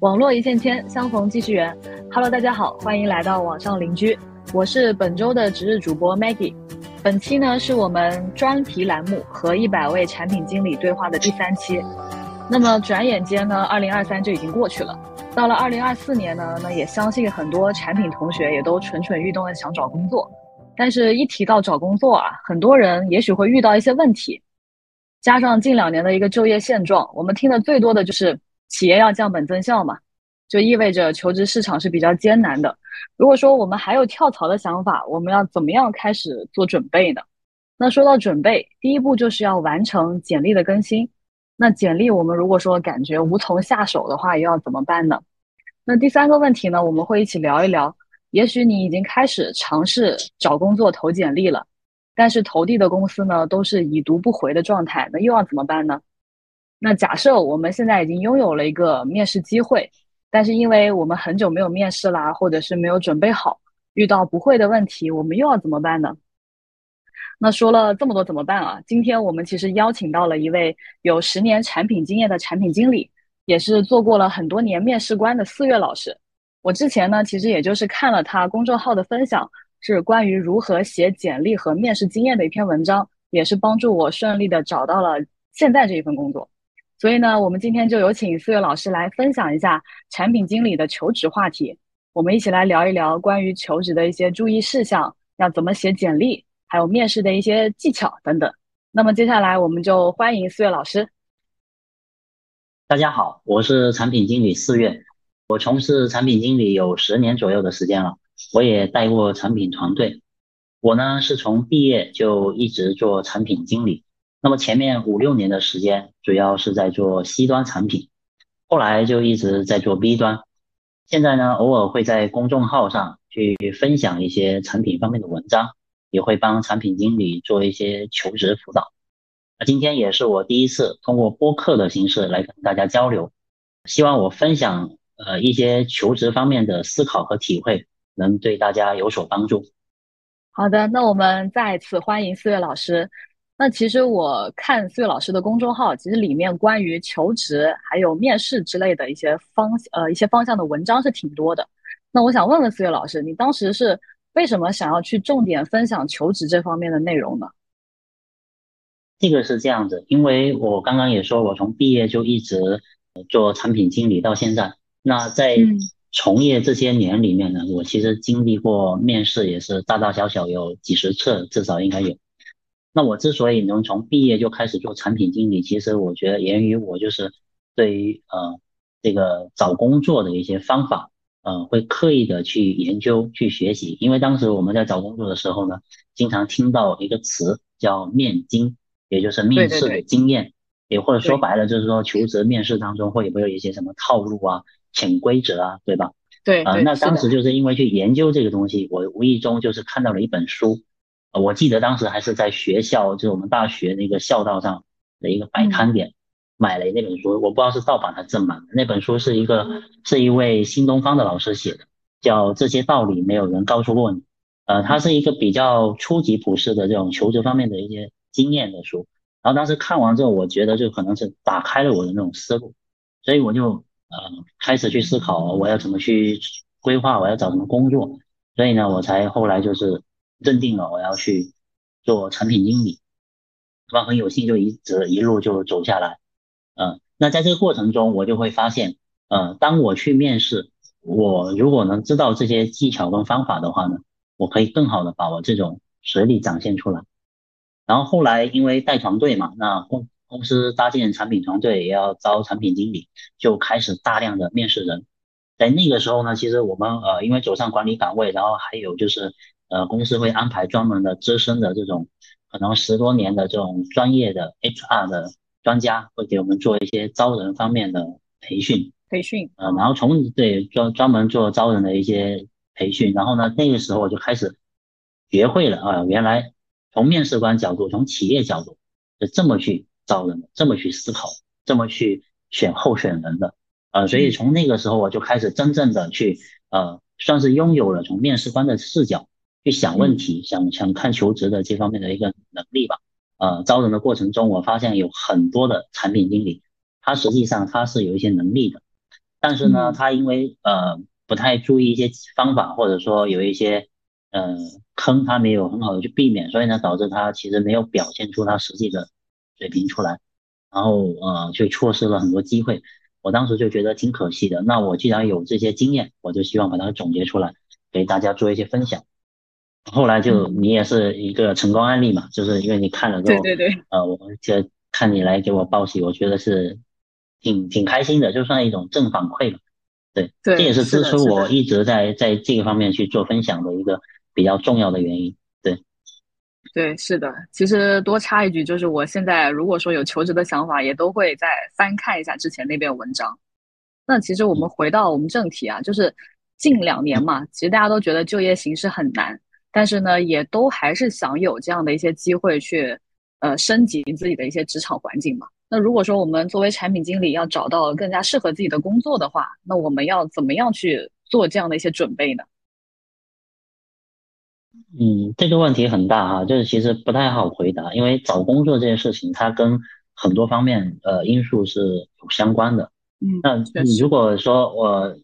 网络一线牵，相逢继续缘。Hello，大家好，欢迎来到网上邻居，我是本周的值日主播 Maggie。本期呢是我们专题栏目和一百位产品经理对话的第三期。那么转眼间呢，二零二三就已经过去了。到了二零二四年呢，那也相信很多产品同学也都蠢蠢欲动的想找工作。但是，一提到找工作啊，很多人也许会遇到一些问题。加上近两年的一个就业现状，我们听的最多的就是企业要降本增效嘛，就意味着求职市场是比较艰难的。如果说我们还有跳槽的想法，我们要怎么样开始做准备呢？那说到准备，第一步就是要完成简历的更新。那简历我们如果说感觉无从下手的话，又要怎么办呢？那第三个问题呢，我们会一起聊一聊。也许你已经开始尝试找工作投简历了。但是投递的公司呢，都是已读不回的状态，那又要怎么办呢？那假设我们现在已经拥有了一个面试机会，但是因为我们很久没有面试啦，或者是没有准备好，遇到不会的问题，我们又要怎么办呢？那说了这么多怎么办啊？今天我们其实邀请到了一位有十年产品经验的产品经理，也是做过了很多年面试官的四月老师。我之前呢，其实也就是看了他公众号的分享。是关于如何写简历和面试经验的一篇文章，也是帮助我顺利的找到了现在这一份工作。所以呢，我们今天就有请四月老师来分享一下产品经理的求职话题。我们一起来聊一聊关于求职的一些注意事项，要怎么写简历，还有面试的一些技巧等等。那么接下来我们就欢迎四月老师。大家好，我是产品经理四月，我从事产品经理有十年左右的时间了。我也带过产品团队，我呢是从毕业就一直做产品经理，那么前面五六年的时间主要是在做 C 端产品，后来就一直在做 B 端，现在呢偶尔会在公众号上去分享一些产品方面的文章，也会帮产品经理做一些求职辅导。那今天也是我第一次通过播客的形式来跟大家交流，希望我分享呃一些求职方面的思考和体会。能对大家有所帮助。好的，那我们再次欢迎四月老师。那其实我看四月老师的公众号，其实里面关于求职还有面试之类的一些方呃一些方向的文章是挺多的。那我想问问四月老师，你当时是为什么想要去重点分享求职这方面的内容呢？这个是这样子，因为我刚刚也说，我从毕业就一直做产品经理到现在。那在从业这些年里面呢，我其实经历过面试，也是大大小小有几十次，至少应该有。那我之所以能从毕业就开始做产品经理，其实我觉得源于我就是对于呃这个找工作的一些方法，呃会刻意的去研究去学习。因为当时我们在找工作的时候呢，经常听到一个词叫面经，也就是面试的经验，也或者说白了就是说求职面试当中会不会有一些什么套路啊？潜规则啊，对吧？对啊，那当时就是因为去研究这个东西，我无意中就是看到了一本书，我记得当时还是在学校，就是我们大学那个校道上的一个摆摊点买了那本书，我不知道是盗版还是正版。那本书是一个是一位新东方的老师写的，叫《这些道理没有人告诉过你》。呃，它是一个比较初级普世的这种求职方面的一些经验的书。然后当时看完之后，我觉得就可能是打开了我的那种思路，所以我就。呃，开始去思考我要怎么去规划，我要找什么工作，所以呢，我才后来就是认定了我要去做产品经理，那么很有幸就一直一路就走下来。嗯，那在这个过程中，我就会发现，呃，当我去面试，我如果能知道这些技巧跟方法的话呢，我可以更好的把我这种实力展现出来。然后后来因为带团队嘛，那公公司搭建产品团队，也要招产品经理，就开始大量的面试人。在那个时候呢，其实我们呃，因为走上管理岗位，然后还有就是呃，公司会安排专门的资深的这种可能十多年的这种专业的 HR 的专家，会给我们做一些招人方面的培训。培训。呃，然后从对专专门做招人的一些培训，然后呢，那个时候我就开始学会了啊，原来从面试官角度，从企业角度是这么去。招人这么去思考，这么去选候选人的，呃，所以从那个时候我就开始真正的去，呃，算是拥有了从面试官的视角去想问题、想想看求职的这方面的一个能力吧。呃，招人的过程中，我发现有很多的产品经理，他实际上他是有一些能力的，但是呢，他因为呃不太注意一些方法，或者说有一些呃坑，他没有很好的去避免，所以呢，导致他其实没有表现出他实际的水平出来，然后呃就错失了很多机会。我当时就觉得挺可惜的。那我既然有这些经验，我就希望把它总结出来，给大家做一些分享。后来就你也是一个成功案例嘛，就是因为你看了之后，对对对，呃，我就看你来给我报喜，我觉得是挺挺开心的，就算一种正反馈吧。对，这也是支持我一直在在这个方面去做分享的一个比较重要的原因。对，对，是的。其实多插一句，就是我现在如果说有求职的想法，也都会再翻看一下之前那篇文章。那其实我们回到我们正题啊，就是近两年嘛，其实大家都觉得就业形势很难。但是呢，也都还是想有这样的一些机会去，呃，升级自己的一些职场环境嘛。那如果说我们作为产品经理要找到更加适合自己的工作的话，那我们要怎么样去做这样的一些准备呢？嗯，这个问题很大哈，就是其实不太好回答，因为找工作这件事情它跟很多方面呃因素是有相关的。嗯，那如果说我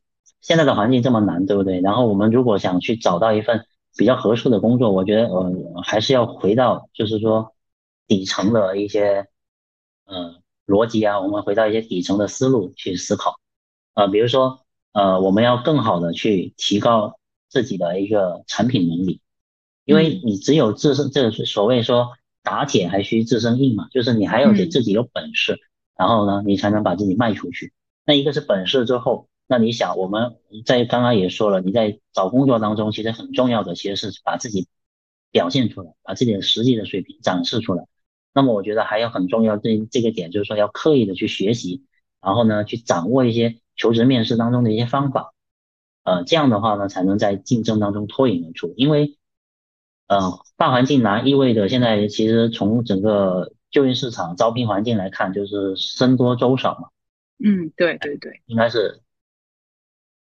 现在的环境这么难，对不对？然后我们如果想去找到一份比较合适的工作，我觉得呃还是要回到就是说底层的一些呃逻辑啊，我们回到一些底层的思路去思考，呃，比如说呃我们要更好的去提高自己的一个产品能力，因为你只有自身，这所谓说打铁还需自身硬嘛，就是你还要得自己有本事，然后呢你才能把自己卖出去。那一个是本事之后。那你想，我们在刚刚也说了，你在找工作当中，其实很重要的其实是把自己表现出来，把自己的实际的水平展示出来。那么我觉得还有很重要这这个点，就是说要刻意的去学习，然后呢去掌握一些求职面试当中的一些方法，呃，这样的话呢才能在竞争当中脱颖而出。因为，呃，大环境难意味着现在其实从整个就业市场招聘环境来看，就是僧多粥少嘛。嗯，对对对，应该是。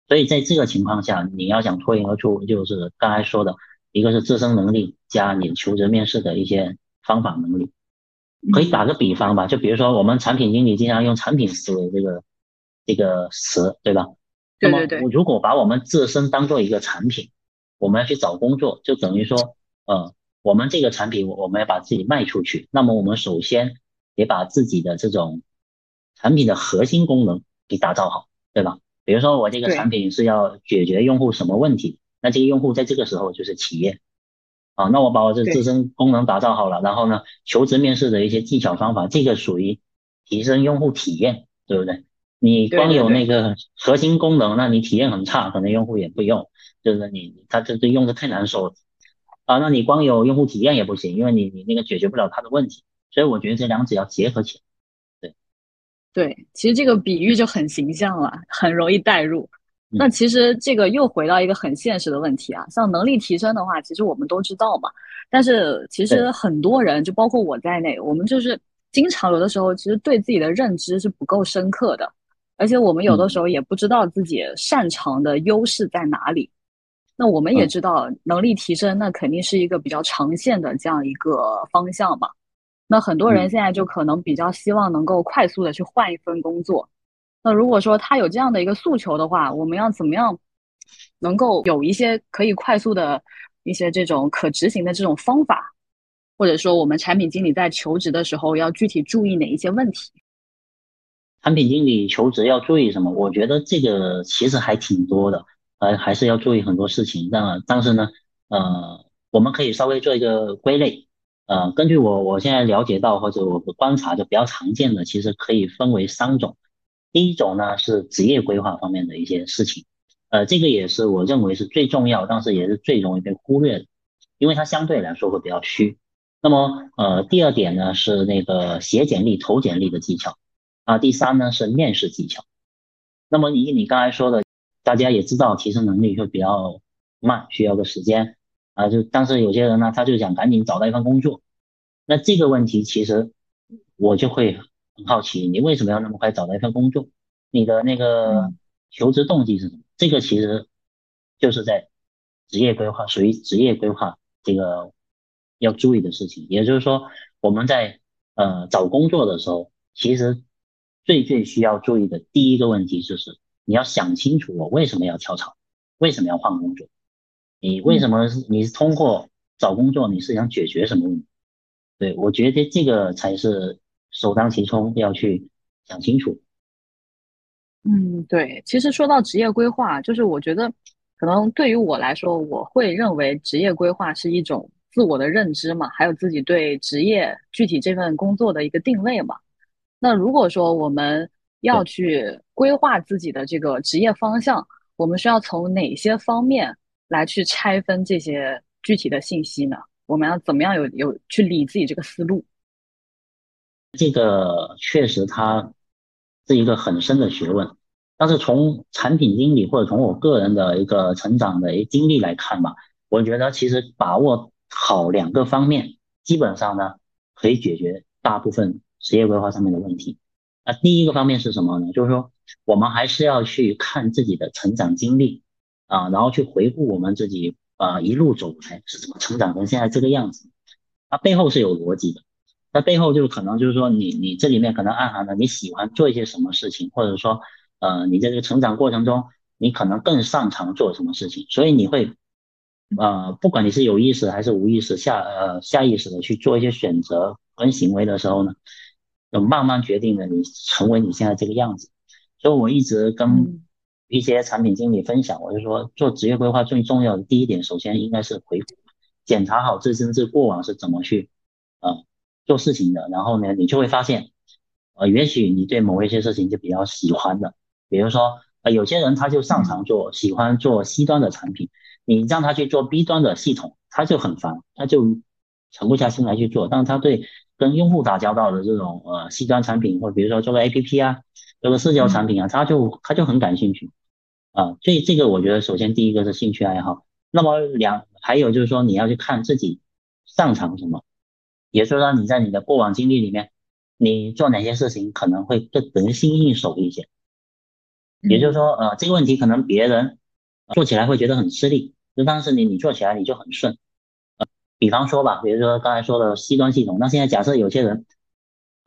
所以在这个情况下，你要想脱颖而出，就是刚才说的，一个是自身能力加你求职面试的一些方法能力。可以打个比方吧，就比如说我们产品经理经常用产品思维这个这个词，对吧？对对对。如果把我们自身当做一个产品，我们要去找工作，就等于说，呃，我们这个产品我们要把自己卖出去，那么我们首先得把自己的这种产品的核心功能给打造好，对吧？比如说我这个产品是要解决用户什么问题，那这个用户在这个时候就是企业，啊，那我把我这自身功能打造好了，然后呢，求职面试的一些技巧方法，这个属于提升用户体验，对不对？你光有那。个核心功能，那你体验很差，可能用户也不用，就是你他这这用的太难受了，啊，那你光有用户体验也不行，因为你你那个解决不了他的问题，所以我觉得这两者要结合起来。对，其实这个比喻就很形象了，很容易代入。那其实这个又回到一个很现实的问题啊，像能力提升的话，其实我们都知道嘛。但是其实很多人，就包括我在内，我们就是经常有的时候，其实对自己的认知是不够深刻的，而且我们有的时候也不知道自己擅长的优势在哪里。那我们也知道，能力提升那肯定是一个比较长线的这样一个方向嘛。那很多人现在就可能比较希望能够快速的去换一份工作。那如果说他有这样的一个诉求的话，我们要怎么样能够有一些可以快速的一些这种可执行的这种方法，或者说我们产品经理在求职的时候要具体注意哪一些问题？产品经理求职要注意什么？我觉得这个其实还挺多的，还，还是要注意很多事情。但但是呢，呃，我们可以稍微做一个归类。呃，根据我我现在了解到或者我的观察，就比较常见的，其实可以分为三种。第一种呢是职业规划方面的一些事情，呃，这个也是我认为是最重要，但是也是最容易被忽略的，因为它相对来说会比较虚。那么，呃，第二点呢是那个写简历、投简历的技巧啊，第三呢是面试技巧。那么以你刚才说的，大家也知道提升能力会比较慢，需要个时间。啊，就但是有些人呢，他就想赶紧找到一份工作，那这个问题其实我就会很好奇，你为什么要那么快找到一份工作？你的那个求职动机是什么？这个其实就是在职业规划，属于职业规划这个要注意的事情。也就是说，我们在呃找工作的时候，其实最最需要注意的第一个问题就是你要想清楚我为什么要跳槽，为什么要换工作，你为什么你是通过找工作你是想解决什么问题？对我觉得这个才是首当其冲要去想清楚。嗯，对，其实说到职业规划，就是我觉得可能对于我来说，我会认为职业规划是一种自我的认知嘛，还有自己对职业具体这份工作的一个定位嘛。那如果说我们要去规划自己的这个职业方向，我们需要从哪些方面来去拆分这些具体的信息呢？我们要怎么样有有去理自己这个思路？这个确实它是一个很深的学问，但是从产品经理或者从我个人的一个成长的一经历来看吧，我觉得其实把握好两个方面，基本上呢可以解决大部分。职业规划上面的问题，那第一个方面是什么呢？就是说，我们还是要去看自己的成长经历啊，然后去回顾我们自己啊一路走来是怎么成长成现在这个样子。它背后是有逻辑的，那背后就是可能就是说，你你这里面可能暗含了你喜欢做一些什么事情，或者说呃你在这个成长过程中，你可能更擅长做什么事情，所以你会呃不管你是有意识还是无意识下呃下意识的去做一些选择跟行为的时候呢。就慢慢决定了你成为你现在这个样子，所以我一直跟一些产品经理分享，我就说做职业规划最重要的第一点，首先应该是回顾，检查好自身这过往是怎么去呃做事情的，然后呢，你就会发现，呃，也许你对某一些事情就比较喜欢的，比如说呃有些人他就擅长做喜欢做 C 端的产品，你让他去做 B 端的系统，他就很烦，他就沉不下心来去做，但他对。跟用户打交道的这种呃 C 端产品，或比如说做个 APP 啊，做个社交产品啊，他就他就很感兴趣啊。所以这个我觉得首先第一个是兴趣爱好。那么两还有就是说你要去看自己擅长什么，也就是说你在你的过往经历里面，你做哪些事情可能会更得心应手一些。也就是说呃这个问题可能别人做起来会觉得很吃力，就当时你你做起来你就很顺。呃比方说吧，比如说刚才说的 C 端系统，那现在假设有些人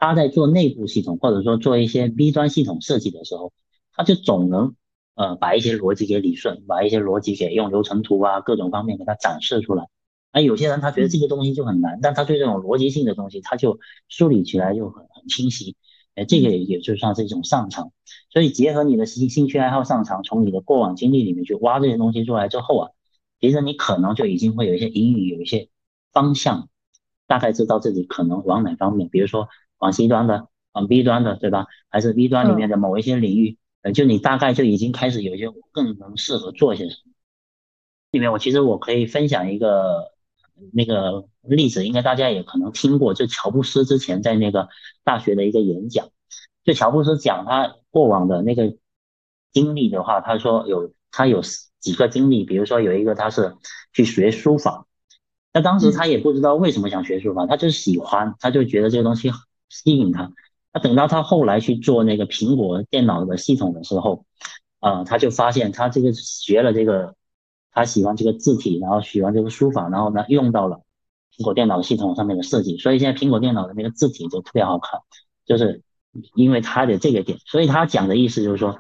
他在做内部系统，或者说做一些 B 端系统设计的时候，他就总能呃把一些逻辑给理顺，把一些逻辑给用流程图啊各种方面给它展示出来。而有些人他觉得这个东西就很难，但他对这种逻辑性的东西他就梳理起来就很很清晰。哎，这个也也就算是一种上场。所以结合你的兴兴趣爱好上场，从你的过往经历里面去挖这些东西出来之后啊，其实你可能就已经会有一些隐语，有一些。方向大概知道自己可能往哪方面，比如说往 C 端的，往 B 端的，对吧？还是 B 端里面的某一些领域，呃，就你大概就已经开始有一些更能适合做一些什么。里面我其实我可以分享一个那个例子，应该大家也可能听过，就乔布斯之前在那个大学的一个演讲，就乔布斯讲他过往的那个经历的话，他说有他有几个经历，比如说有一个他是去学书法。那当时他也不知道为什么想学书法，他就是喜欢，他就觉得这个东西吸引他。那等到他后来去做那个苹果电脑的系统的时候，啊，他就发现他这个学了这个，他喜欢这个字体，然后喜欢这个书法，然后呢用到了苹果电脑系统上面的设计，所以现在苹果电脑的那个字体就特别好看，就是因为他的这个点。所以他讲的意思就是说，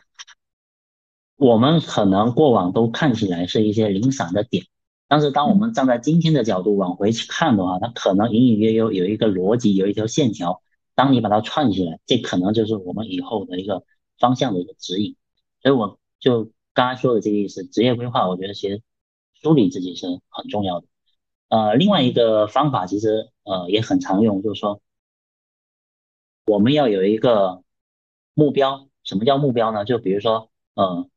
我们可能过往都看起来是一些零散的点。但是，当我们站在今天的角度往回去看的话，它可能隐隐约约有一个逻辑，有一条线条。当你把它串起来，这可能就是我们以后的一个方向的一个指引。所以，我就刚才说的这个意思，职业规划，我觉得其实梳理自己是很重要的。呃，另外一个方法其实呃也很常用，就是说我们要有一个目标。什么叫目标呢？就比如说，呃，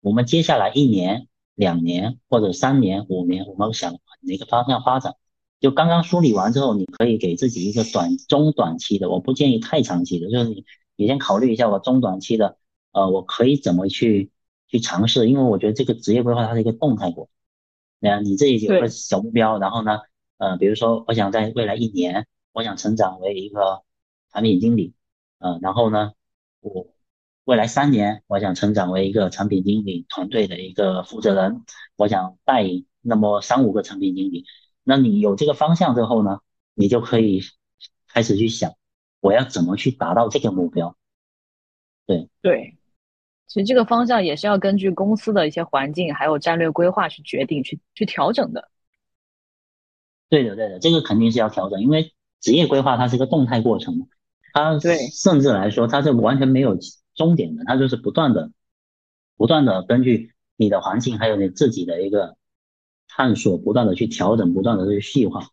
我们接下来一年。两年或者三年、五年，我们想哪个方向发展？就刚刚梳理完之后，你可以给自己一个短、中、短期的。我不建议太长期的，就是你你先考虑一下我中短期的，呃，我可以怎么去去尝试？因为我觉得这个职业规划它是一个动态过程。那你这里有个小目标，然后呢，呃，比如说我想在未来一年，我想成长为一个产品经理，呃，然后呢，我。未来三年，我想成长为一个产品经理团队的一个负责人，我想带那么三五个产品经理。那你有这个方向之后呢，你就可以开始去想，我要怎么去达到这个目标。对对，其实这个方向也是要根据公司的一些环境还有战略规划去决定、去去调整的。对的，对的，这个肯定是要调整，因为职业规划它是一个动态过程，它对甚至来说它是完全没有终点的，它就是不断的、不断的根据你的环境还有你自己的一个探索，不断的去调整，不断的去细化。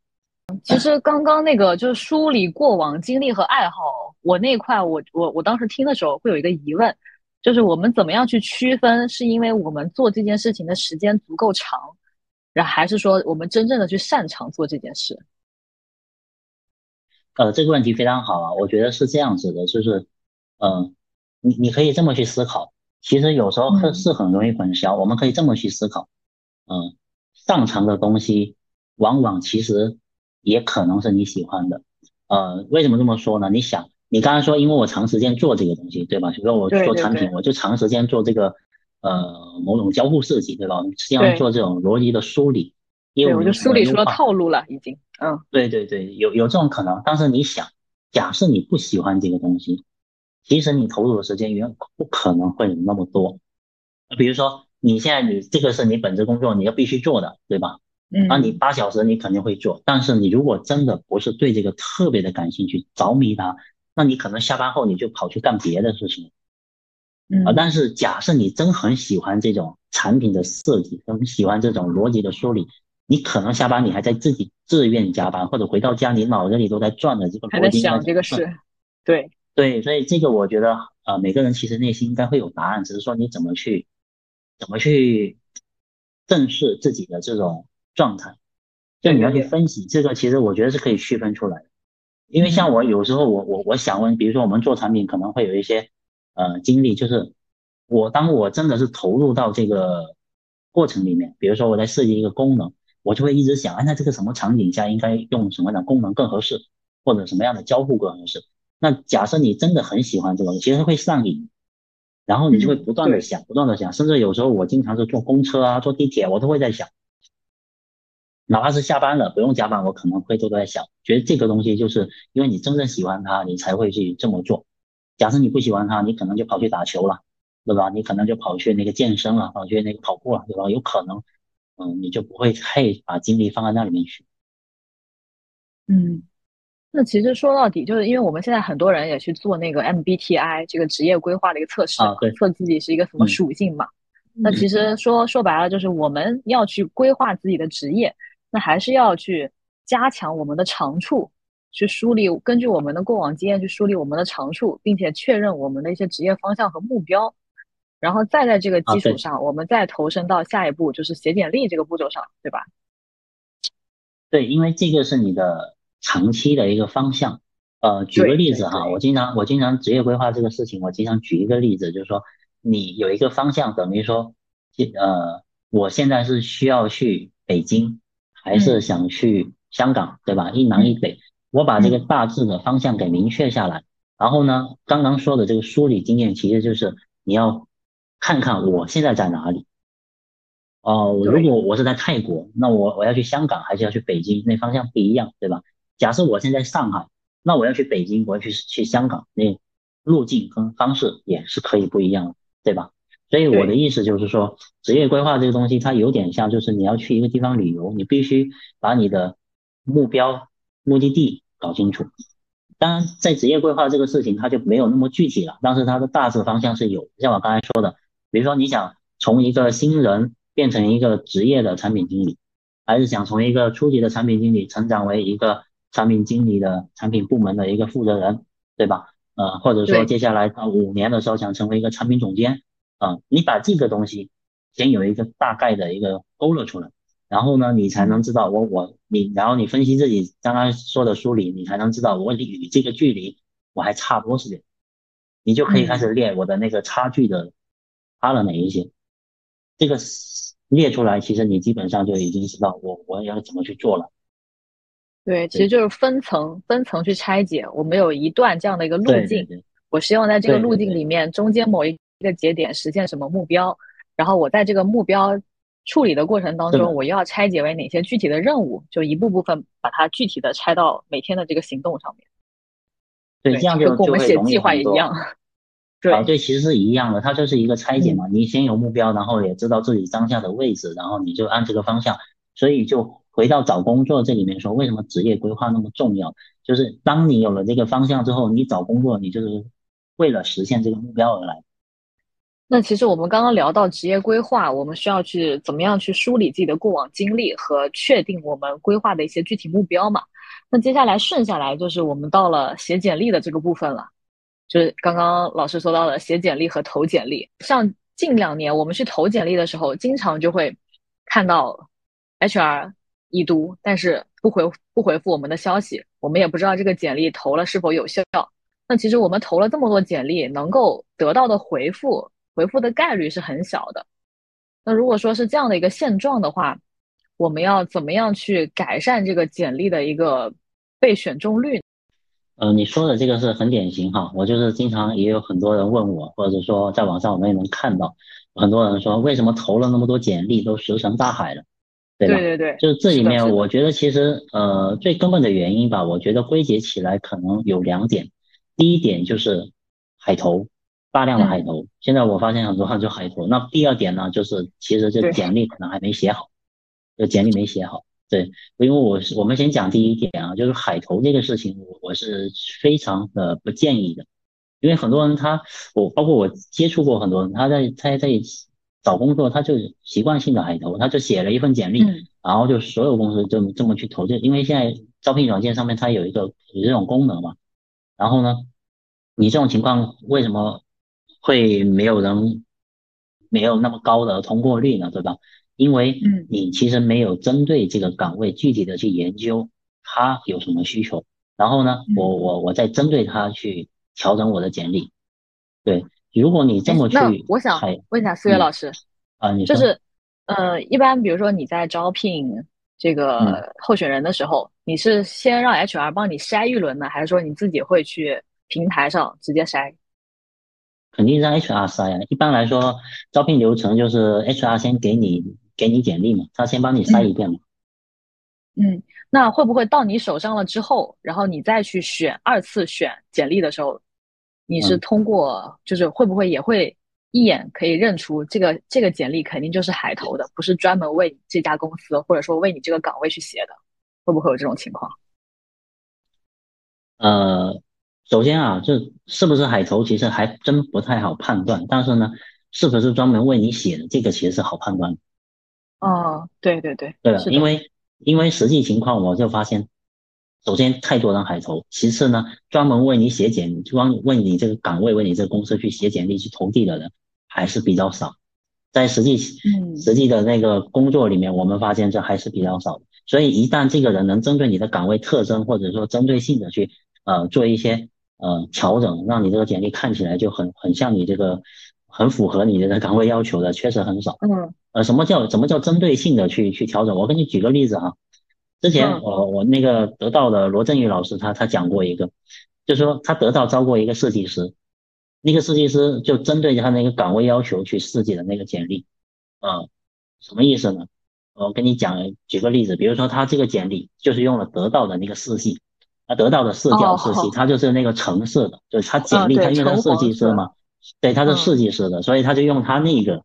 其实刚刚那个就是梳理过往经历和爱好，我那块我我我当时听的时候会有一个疑问。就是我们怎么样去区分，是因为我们做这件事情的时间足够长，然后还是说我们真正的去擅长做这件事？呃，这个问题非常好啊，我觉得是这样子的，就是，嗯，你你可以这么去思考，其实有时候是是很容易混淆。我们可以这么去思考，嗯，擅长的东西往往其实也可能是你喜欢的。呃，为什么这么说呢？你想。你刚才说，因为我长时间做这个东西，对吧？比如说我做产品，我就长时间做这个，呃，某种交互设计，对吧？实际上做这种逻辑的梳理，因为，我就梳理出了套路了，已经。嗯，对对对，有有这种可能。但是你想，假设你不喜欢这个东西，其实你投入的时间远不可能会有那么多。比如说，你现在你这个是你本职工作，你要必须做的，对吧？嗯。那你八小时你肯定会做，但是你如果真的不是对这个特别的感兴趣、着迷它。那你可能下班后你就跑去干别的事情，嗯啊，但是假设你真很喜欢这种产品的设计，很喜欢这种逻辑的梳理，你可能下班你还在自己自愿加班，或者回到家你脑子里都在转着这个逻辑。还在想这个事，对对，所以这个我觉得啊，每个人其实内心应该会有答案，只是说你怎么去怎么去正视自己的这种状态，就你要去分析这个，其实我觉得是可以区分出来的。因为像我有时候我我我想问，比如说我们做产品可能会有一些呃经历，就是我当我真的是投入到这个过程里面，比如说我在设计一个功能，我就会一直想，哎，那这个什么场景下应该用什么样的功能更合适，或者什么样的交互更合适？那假设你真的很喜欢这个，其实会上瘾，然后你就会不断的想，不断的想，甚至有时候我经常是坐公车啊，坐地铁，我都会在想。哪怕是下班了不用加班，我可能会都在想，觉得这个东西就是因为你真正喜欢它，你才会去这么做。假设你不喜欢它，你可能就跑去打球了，对吧？你可能就跑去那个健身了，跑去那个跑步了，对吧？有可能，嗯，你就不会太把精力放在那里面去。嗯，那其实说到底，就是因为我们现在很多人也去做那个 MBTI 这个职业规划的一个测试，测自己是一个什么属性嘛。那其实说说白了，就是我们要去规划自己的职业。那还是要去加强我们的长处，去梳理根据我们的过往经验去梳理我们的长处，并且确认我们的一些职业方向和目标，然后再在这个基础上，我们再投身到下一步，就是写简历这个步骤上，对吧？对，因为这个是你的长期的一个方向。呃，举个例子哈，我经常我经常职业规划这个事情，我经常举一个例子，就是说你有一个方向，等于说，呃，我现在是需要去北京。还是想去香港，对吧？一南一北，我把这个大致的方向给明确下来。然后呢，刚刚说的这个梳理经验，其实就是你要看看我现在在哪里。哦，如果我是在泰国，那我我要去香港还是要去北京？那方向不一样，对吧？假设我现在上海，那我要去北京，我要去去香港，那路径跟方式也是可以不一样的，对吧？所以我的意思就是说，职业规划这个东西，它有点像，就是你要去一个地方旅游，你必须把你的目标、目的地搞清楚。当然，在职业规划这个事情，它就没有那么具体了，但是它的大致方向是有。像我刚才说的，比如说你想从一个新人变成一个职业的产品经理，还是想从一个初级的产品经理成长为一个产品经理的产品部门的一个负责人，对吧？呃，或者说接下来到五年的时候想成为一个产品总监。啊，你把这个东西先有一个大概的一个勾勒出来，然后呢，你才能知道我我你，然后你分析自己刚刚说的梳理，你才能知道我与这个距离我还差多少点，你就可以开始列我的那个差距的差了哪一些，这个列出来，其实你基本上就已经知道我我要怎么去做了。对，其实就是分层分层去拆解，我们有一段这样的一个路径，我希望在这个路径里面中间某一。一个节点实现什么目标，然后我在这个目标处理的过程当中，我又要拆解为哪些具体的任务，就一步部分把它具体的拆到每天的这个行动上面。对，这样就跟我们写计划一样。对 对，其实是一样的，它就是一个拆解嘛。你先有目标，然后也知道自己当下的位置，然后你就按这个方向。所以就回到找工作这里面说，为什么职业规划那么重要？就是当你有了这个方向之后，你找工作，你就是为了实现这个目标而来。那其实我们刚刚聊到职业规划，我们需要去怎么样去梳理自己的过往经历和确定我们规划的一些具体目标嘛？那接下来顺下来就是我们到了写简历的这个部分了。就是刚刚老师说到的写简历和投简历，像近两年我们去投简历的时候，经常就会看到 HR 已读，但是不回不回复我们的消息，我们也不知道这个简历投了是否有效。那其实我们投了这么多简历，能够得到的回复回复的概率是很小的。那如果说是这样的一个现状的话，我们要怎么样去改善这个简历的一个被选中率？呃，你说的这个是很典型哈，我就是经常也有很多人问我，或者说在网上我们也能看到，很多人说为什么投了那么多简历都石沉大海了，对吧？对对对，就是这里面我觉得其实呃最根本的原因吧，我觉得归结起来可能有两点，第一点就是海投，大量的海投，现在我发现很多人就海投，那第二点呢就是其实这简历可能还没写好，这简历没写好。对，因为我是我们先讲第一点啊，就是海投这个事情，我我是非常的不建议的，因为很多人他，我包括我接触过很多人，他在他在找工作，他就习惯性的海投，他就写了一份简历，然后就所有公司这么这么去投，就因为现在招聘软件上面它有一个有这种功能嘛，然后呢，你这种情况为什么会没有人没有那么高的通过率呢？对吧？因为你其实没有针对这个岗位具体的去研究他有什么需求，然后呢，我我我再针对他去调整我的简历。对，如果你这么去，我想问一下思月老师啊，你就是呃，一般比如说你在招聘这个候选人的时候，你是先让 HR 帮你筛一轮呢，还是说你自己会去平台上直接筛？肯定让 HR 筛呀。一般来说，招聘流程就是 HR 先给你。给你简历嘛，他先帮你筛一遍嘛。嗯，那会不会到你手上了之后，然后你再去选二次选简历的时候，你是通过，就是会不会也会一眼可以认出这个这个简历肯定就是海投的，不是专门为这家公司或者说为你这个岗位去写的，会不会有这种情况？呃，首先啊，这是不是海投其实还真不太好判断，但是呢，是不是专门为你写的，这个其实是好判断。哦，对对对，对因为因为实际情况我就发现，首先太多人海投，其次呢，专门为你写简，专为你这个岗位为你这个公司去写简历去投递的人还是比较少，在实际实际的那个工作里面，我们发现这还是比较少的。所以一旦这个人能针对你的岗位特征，或者说针对性的去呃做一些呃调整，让你这个简历看起来就很很像你这个。很符合你的岗位要求的，确实很少。嗯，呃，什么叫什么叫针对性的去去调整？我给你举个例子哈。之前我我那个得到的罗振宇老师，他他讲过一个，就是说他得到招过一个设计师，那个设计师就针对他那个岗位要求去设计的那个简历。啊，什么意思呢？我跟你讲，举个例子，比如说他这个简历就是用了得到的那个色系，啊，得到的色调色系，他就是那个橙色的，就是他简历他因为他设计师嘛。对，他是设计师的，所以他就用他那个，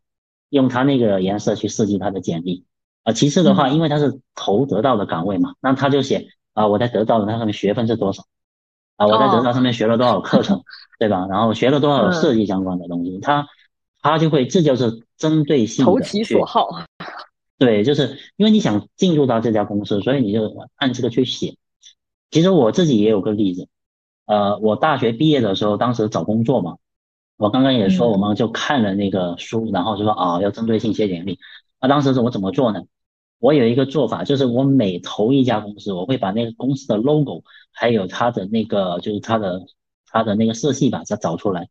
用他那个颜色去设计他的简历啊。其次的话，因为他是投得到的岗位嘛，那他就写啊，我在得到的那上面学分是多少啊？我在得到上面学了多少课程，对吧？然后学了多少设计相关的东西，他他就会，这就是针对性投其所好。对，就是因为你想进入到这家公司，所以你就按这个去写。其实我自己也有个例子，呃，我大学毕业的时候，当时找工作嘛。我刚刚也说，我们就看了那个书，然后就说啊，要针对性写简历。那当时是我怎么做呢？我有一个做法，就是我每投一家公司，我会把那个公司的 logo，还有它的那个就是它的它的那个色系把它找出来。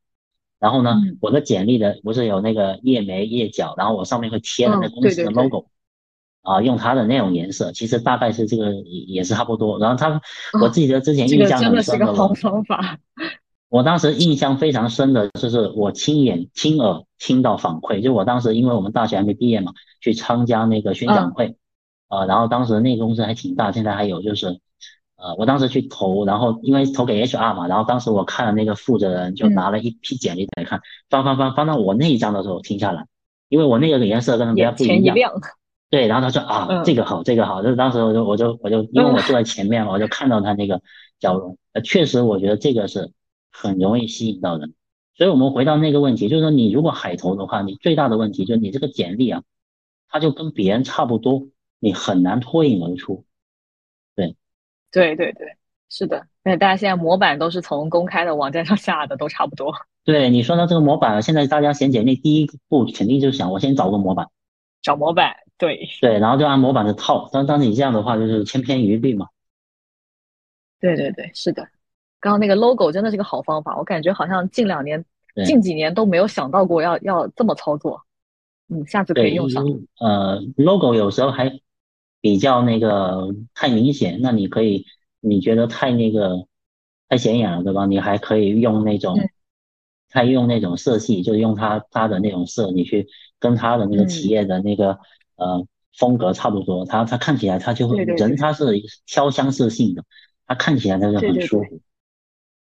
然后呢，我的简历的不是有那个页眉页脚，然后我上面会贴的那公司的 logo，啊，用它的那种颜色，其实大概是这个也是差不多。然后他，我记得之前印象很深的，这个真的是个好方法。我当时印象非常深的就是我亲眼亲耳听到反馈，就我当时因为我们大学还没毕业嘛，去参加那个宣讲会，呃，然后当时那个公司还挺大，现在还有就是，呃，我当时去投，然后因为投给 HR 嘛，然后当时我看了那个负责人就拿了一批简历来看，翻翻翻翻到我那一张的时候停下来，因为我那个颜色跟别人不一样。对，然后他说啊，这个好，这个好，就是当时我就我就我就因为我坐在前面嘛，我就看到他那个笑容，呃，确实我觉得这个是很容易吸引到人。所以我们回到那个问题，就是说你如果海投的话，你最大的问题就是你这个简历啊，它就跟别人差不多，你很难脱颖而出。对，对对对，是的。那大家现在模板都是从公开的网站上下的，都差不多。对你说到这个模板，现在大家写简历第一步肯定就是想我先找个模板，找模板。对对，然后就按模板的套。当当你这样的话，就是千篇一律嘛。对对对，是的。刚刚那个 logo 真的是个好方法，我感觉好像近两年、近几年都没有想到过要要这么操作。嗯，下次可以用上。呃，logo 有时候还比较那个太明显，那你可以你觉得太那个太显眼了，对吧？你还可以用那种，他用那种色系，就是用他他的那种色，你去跟他的那个企业的那个呃风格差不多，他他看起来他就会人他是挑相似性的，他看起来他就很舒服。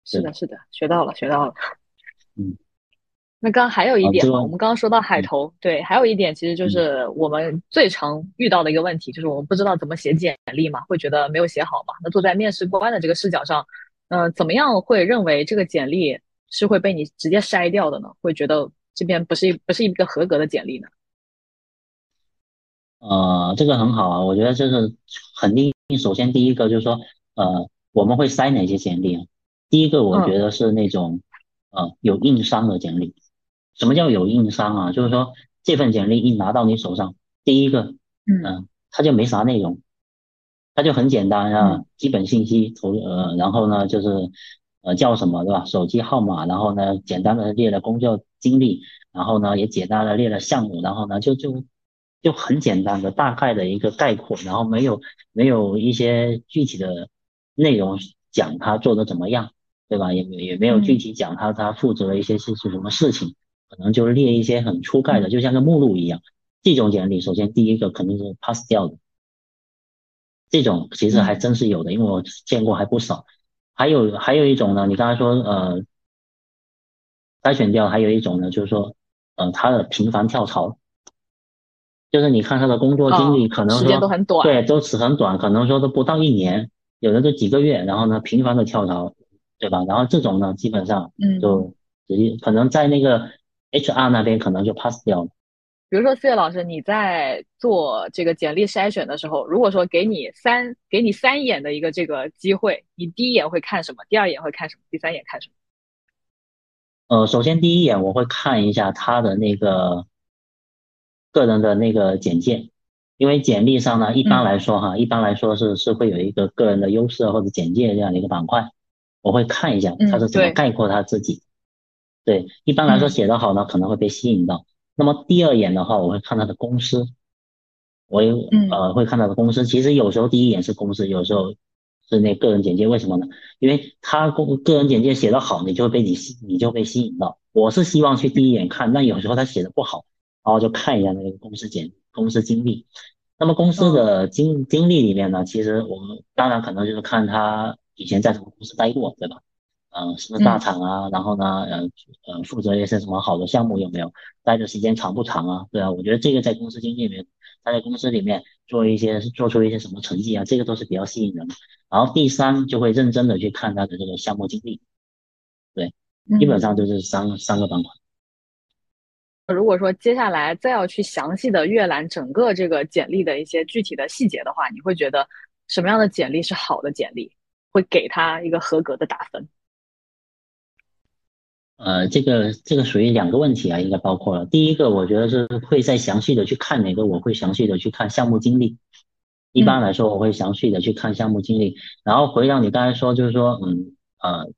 是的，是的，学到了，学到了。嗯，那刚刚还有一点，我们刚刚说到海投，对，还有一点其实就是我们最常遇到的一个问题，就是我们不知道怎么写简历嘛，会觉得没有写好嘛。那坐在面试官的这个视角上，呃，怎么样会认为这个简历是会被你直接筛掉的呢？会觉得这边不是不是一个合格的简历呢？呃，这个很好啊，我觉得这是肯定。首先第一个就是说，呃，我们会筛哪些简历啊？第一个，我觉得是那种，呃，有硬伤的简历。什么叫有硬伤啊？就是说这份简历一拿到你手上，第一个，嗯，它就没啥内容，它就很简单啊，基本信息投，呃，然后呢就是，呃，叫什么对吧？手机号码，然后呢简单的列了工作经历，然后呢也简单的列了项目，然后呢就就就很简单的大概的一个概括，然后没有没有一些具体的内容讲他做的怎么样。对吧？也也没有具体讲他他负责的一些是是什么事情，可能就列一些很粗概的，就像个目录一样。这种简历，首先第一个肯定是 pass 掉的。这种其实还真是有的，因为我见过还不少。还有还有一种呢，你刚才说呃筛选掉，还有一种呢，就是说呃他的频繁跳槽，就是你看他的工作经历，可能说对都是很短，可能说都不到一年，有的就几个月，然后呢频繁的跳槽。对吧？然后这种呢，基本上就直接可能在那个 HR 那边可能就 pass 掉了。比如说四月老师，你在做这个简历筛选的时候，如果说给你三给你三眼的一个这个机会，你第一眼会看什么？第二眼会看什么？第三眼看什么？呃，首先第一眼我会看一下他的那个个人的那个简介，因为简历上呢，一般来说哈，一般来说是是会有一个个人的优势或者简介这样的一个板块。我会看一下他是怎么概括他自己，对，一般来说写得好呢，可能会被吸引到。那么第二眼的话，我会看他的公司，我有呃会看他的公司。其实有时候第一眼是公司，有时候是那个人简介。为什么呢？因为他公个人简介写得好，你就会被你吸，你就被吸引到。我是希望去第一眼看，但有时候他写的不好，然后就看一下那个公司简公司经历。那么公司的经经历里面呢，其实我们当然可能就是看他。以前在什么公司待过，对吧？嗯，是不是大厂啊？然后呢，呃呃，负责一些什么好的项目有没有？待的时间长不长啊？对啊，我觉得这个在公司经历里面，他在公司里面做一些做出一些什么成绩啊，这个都是比较吸引人的。然后第三就会认真的去看他的这个项目经历，对，基本上就是三三个板块。如果说接下来再要去详细的阅览整个这个简历的一些具体的细节的话，你会觉得什么样的简历是好的简历？会给他一个合格的打分。呃，这个这个属于两个问题啊，应该包括了。第一个，我觉得是会再详细的去看哪个，我会详细的去看项目经历。一般来说，我会详细的去看项目经历。然后回到你刚才说，就是说，嗯呃，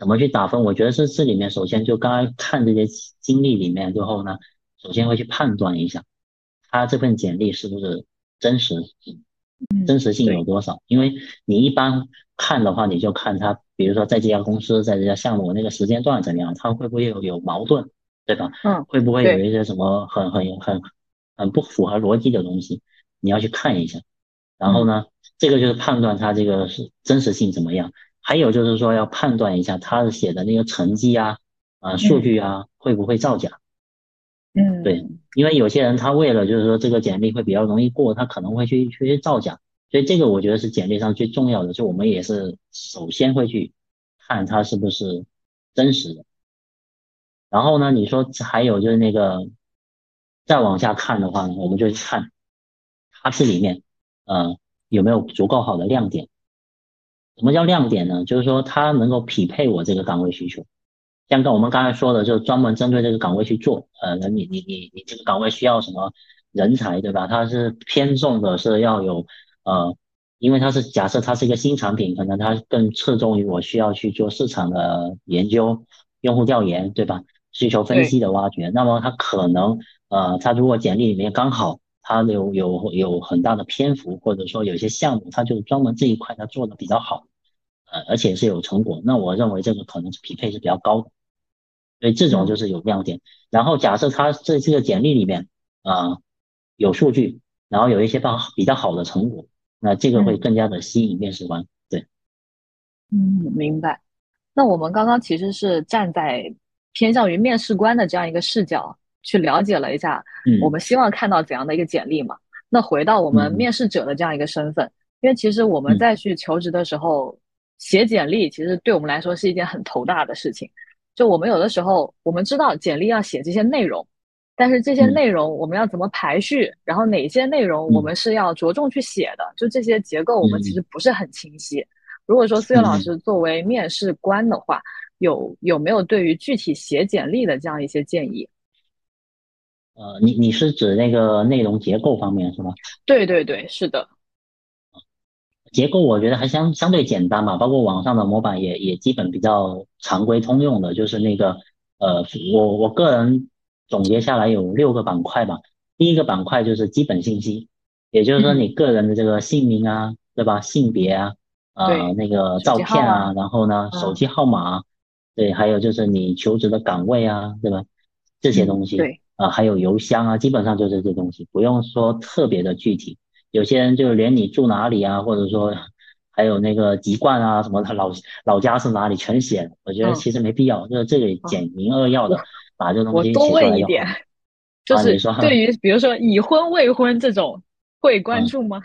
怎么去打分？我觉得是这里面首先就刚才看这些经历里面之后呢，首先会去判断一下他这份简历是不是真实。真实性有多少？因为你一般看的话，你就看他，比如说在这家公司，在这家项目那个时间段怎么样，他会不会有有矛盾，对吧？嗯，会不会有一些什么很很很很不符合逻辑的东西？你要去看一下。然后呢，这个就是判断他这个是真实性怎么样。还有就是说要判断一下他写的那个成绩啊、啊数据啊会不会造假。嗯，对，因为有些人他为了就是说这个简历会比较容易过，他可能会去去造假。所以这个我觉得是简历上最重要的，就我们也是首先会去看它是不是真实的。然后呢，你说还有就是那个再往下看的话呢，我们就去看它这里面呃有没有足够好的亮点。什么叫亮点呢？就是说它能够匹配我这个岗位需求。像跟我们刚才说的，就专门针对这个岗位去做。呃，那你你你你这个岗位需要什么人才，对吧？它是偏重的是要有。呃，因为它是假设它是一个新产品，可能它更侧重于我需要去做市场的研究、用户调研，对吧？需求分析的挖掘，那么它可能呃，它如果简历里面刚好它有有有很大的篇幅，或者说有些项目，它就专门这一块它做的比较好，呃，而且是有成果，那我认为这个可能是匹配是比较高的，所以这种就是有亮点。然后假设他这这个简历里面啊有数据，然后有一些比比较好的成果。那这个会更加的吸引面试官，对，嗯，明白。那我们刚刚其实是站在偏向于面试官的这样一个视角去了解了一下，我们希望看到怎样的一个简历嘛？那回到我们面试者的这样一个身份，因为其实我们在去求职的时候写简历，其实对我们来说是一件很头大的事情。就我们有的时候我们知道简历要写这些内容。但是这些内容我们要怎么排序？然后哪些内容我们是要着重去写的？就这些结构我们其实不是很清晰。如果说思源老师作为面试官的话，有有没有对于具体写简历的这样一些建议？呃，你你是指那个内容结构方面是吗？对对对，是的。结构我觉得还相相对简单嘛，包括网上的模板也也基本比较常规通用的，就是那个呃，我我个人。总结下来有六个板块吧。第一个板块就是基本信息，也就是说你个人的这个姓名啊，对吧？性别啊，呃，那个照片啊，然后呢，手机号码，对，还有就是你求职的岗位啊，对吧？这些东西，对，啊，还有邮箱啊，基本上就是这东西，不用说特别的具体。有些人就连你住哪里啊，或者说还有那个籍贯啊什么他，老老家是哪里全写了。我觉得其实没必要，就是这个简明扼要的。把这东西我多问一点，就是对 于比如说已婚未婚这种会关注吗？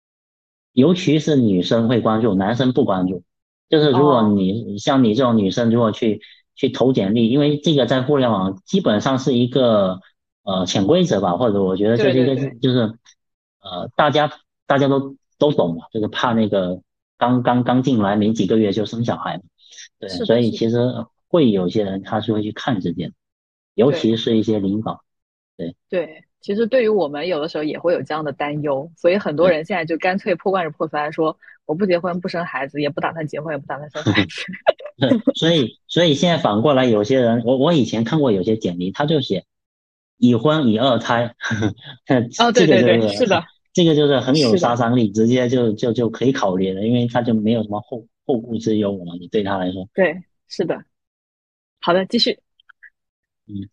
尤其是女生会关注，男生不关注。就是如果你像你这种女生，如果去去投简历，因为这个在互联网基本上是一个呃潜规则吧，或者我觉得这是一个就是呃大家大家都都懂嘛，就是怕那个刚刚刚进来没几个月就生小孩嘛，对，所以其实。会有些人他是会去看这件，尤其是一些领导，对对，其实对于我们有的时候也会有这样的担忧，所以很多人现在就干脆破罐子破摔，说我不结婚不生孩子，也不打算结婚，也不打算生孩子。所以所以现在反过来，有些人我我以前看过有些简历，他就写已婚已二胎，哦对对对，是的，这个就是很有杀伤力，直接就就就可以考虑了，因为他就没有什么后后顾之忧了嘛，你对他来说，对，是的。好的，继续。嗯，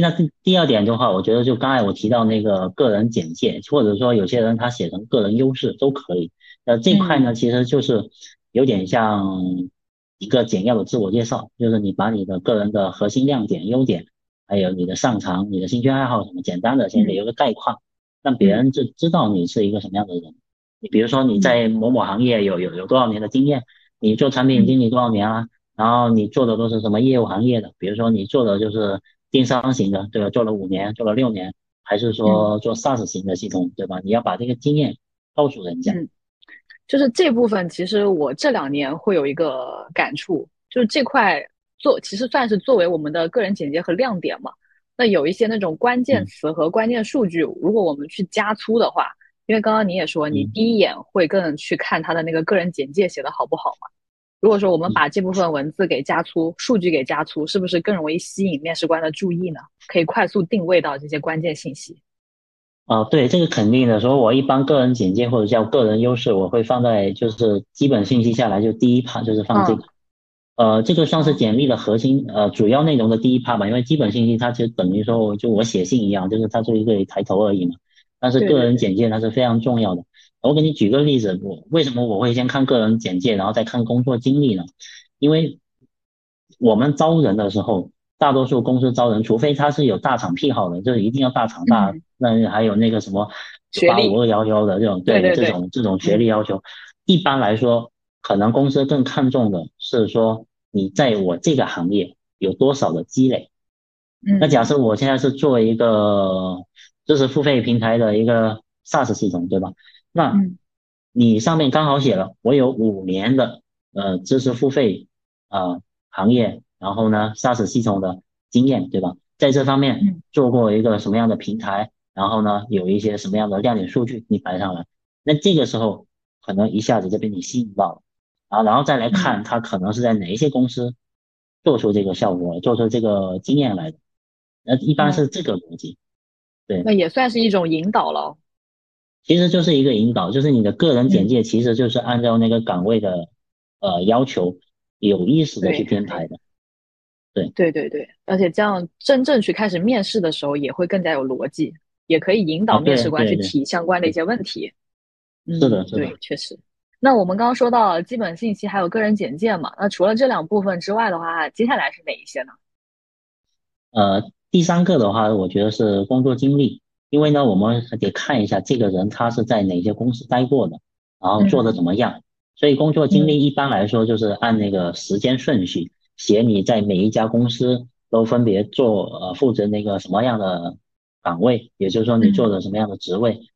那第第二点的话，我觉得就刚才我提到那个个人简介，或者说有些人他写成个人优势都可以。呃，这块呢，其实就是有点像一个简要的自我介绍，就是你把你的个人的核心亮点、优点，还有你的擅长、你的兴趣爱好什么，简单的先留个概况，让别人就知道你是一个什么样的人。你比如说你在某某行业有有有多少年的经验，你做产品经理多少年啊？然后你做的都是什么业务行业的？比如说你做的就是电商型的，对吧？做了五年，做了六年，还是说做 SaaS 型的系统，对吧？你要把这个经验告诉人家。嗯，就是这部分，其实我这两年会有一个感触，就是这块做其实算是作为我们的个人简介和亮点嘛。那有一些那种关键词和关键数据，如果我们去加粗的话，因为刚刚你也说，你第一眼会更去看他的那个个人简介写的好不好嘛？如果说我们把这部分文字给加粗，数据给加粗，是不是更容易吸引面试官的注意呢？可以快速定位到这些关键信息。哦，对，这个肯定的。所以我一般个人简介或者叫个人优势，我会放在就是基本信息下来就第一趴就是放这个。呃，这个算是简历的核心呃主要内容的第一趴吧，因为基本信息它其实等于说就我写信一样，就是它是一个抬头而已嘛。但是个人简介它是非常重要的。我给你举个例子，我为什么我会先看个人简介，然后再看工作经历呢？因为我们招人的时候，大多数公司招人，除非他是有大厂癖好的，就是一定要大厂大，那还有那个什么八五二幺幺的这种，对这种这种学历要求，一般来说，可能公司更看重的是说你在我这个行业有多少的积累。那假设我现在是做一个知识付费平台的一个 SaaS 系统，对吧？那你上面刚好写了，我有五年的呃知识付费啊行业，然后呢 SaaS 系统的经验，对吧？在这方面做过一个什么样的平台，然后呢有一些什么样的亮点数据你摆上来，那这个时候可能一下子就被你吸引到了啊，然后再来看他可能是在哪一些公司做出这个效果，做出这个经验来的，那一般是这个逻辑，对，那也算是一种引导了。其实就是一个引导，就是你的个人简介，其实就是按照那个岗位的呃要求，有意识的去编排的。对对对对，而且这样真正去开始面试的时候，也会更加有逻辑，也可以引导面试官去提相关的一些问题。是的，是的，对，确实。那我们刚刚说到基本信息还有个人简介嘛，那除了这两部分之外的话，接下来是哪一些呢？呃，第三个的话，我觉得是工作经历。因为呢，我们得看一下这个人他是在哪些公司待过的，然后做的怎么样。所以工作经历一般来说就是按那个时间顺序写，你在每一家公司都分别做呃负责那个什么样的岗位，也就是说你做的什么样的职位，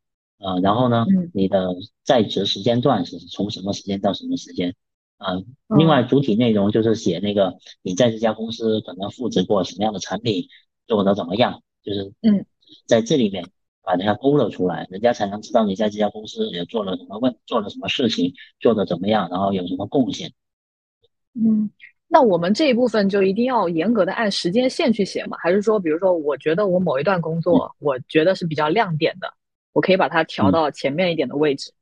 呃，然后呢，你的在职时间段是从什么时间到什么时间，啊，另外主体内容就是写那个你在这家公司可能负责过什么样的产品，做的怎么样，就是嗯。在这里面把它勾勒出来，人家才能知道你在这家公司也做了什么问，做了什么事情，做的怎么样，然后有什么贡献。嗯，那我们这一部分就一定要严格的按时间线去写吗？还是说，比如说，我觉得我某一段工作，我觉得是比较亮点的，我可以把它调到前面一点的位置？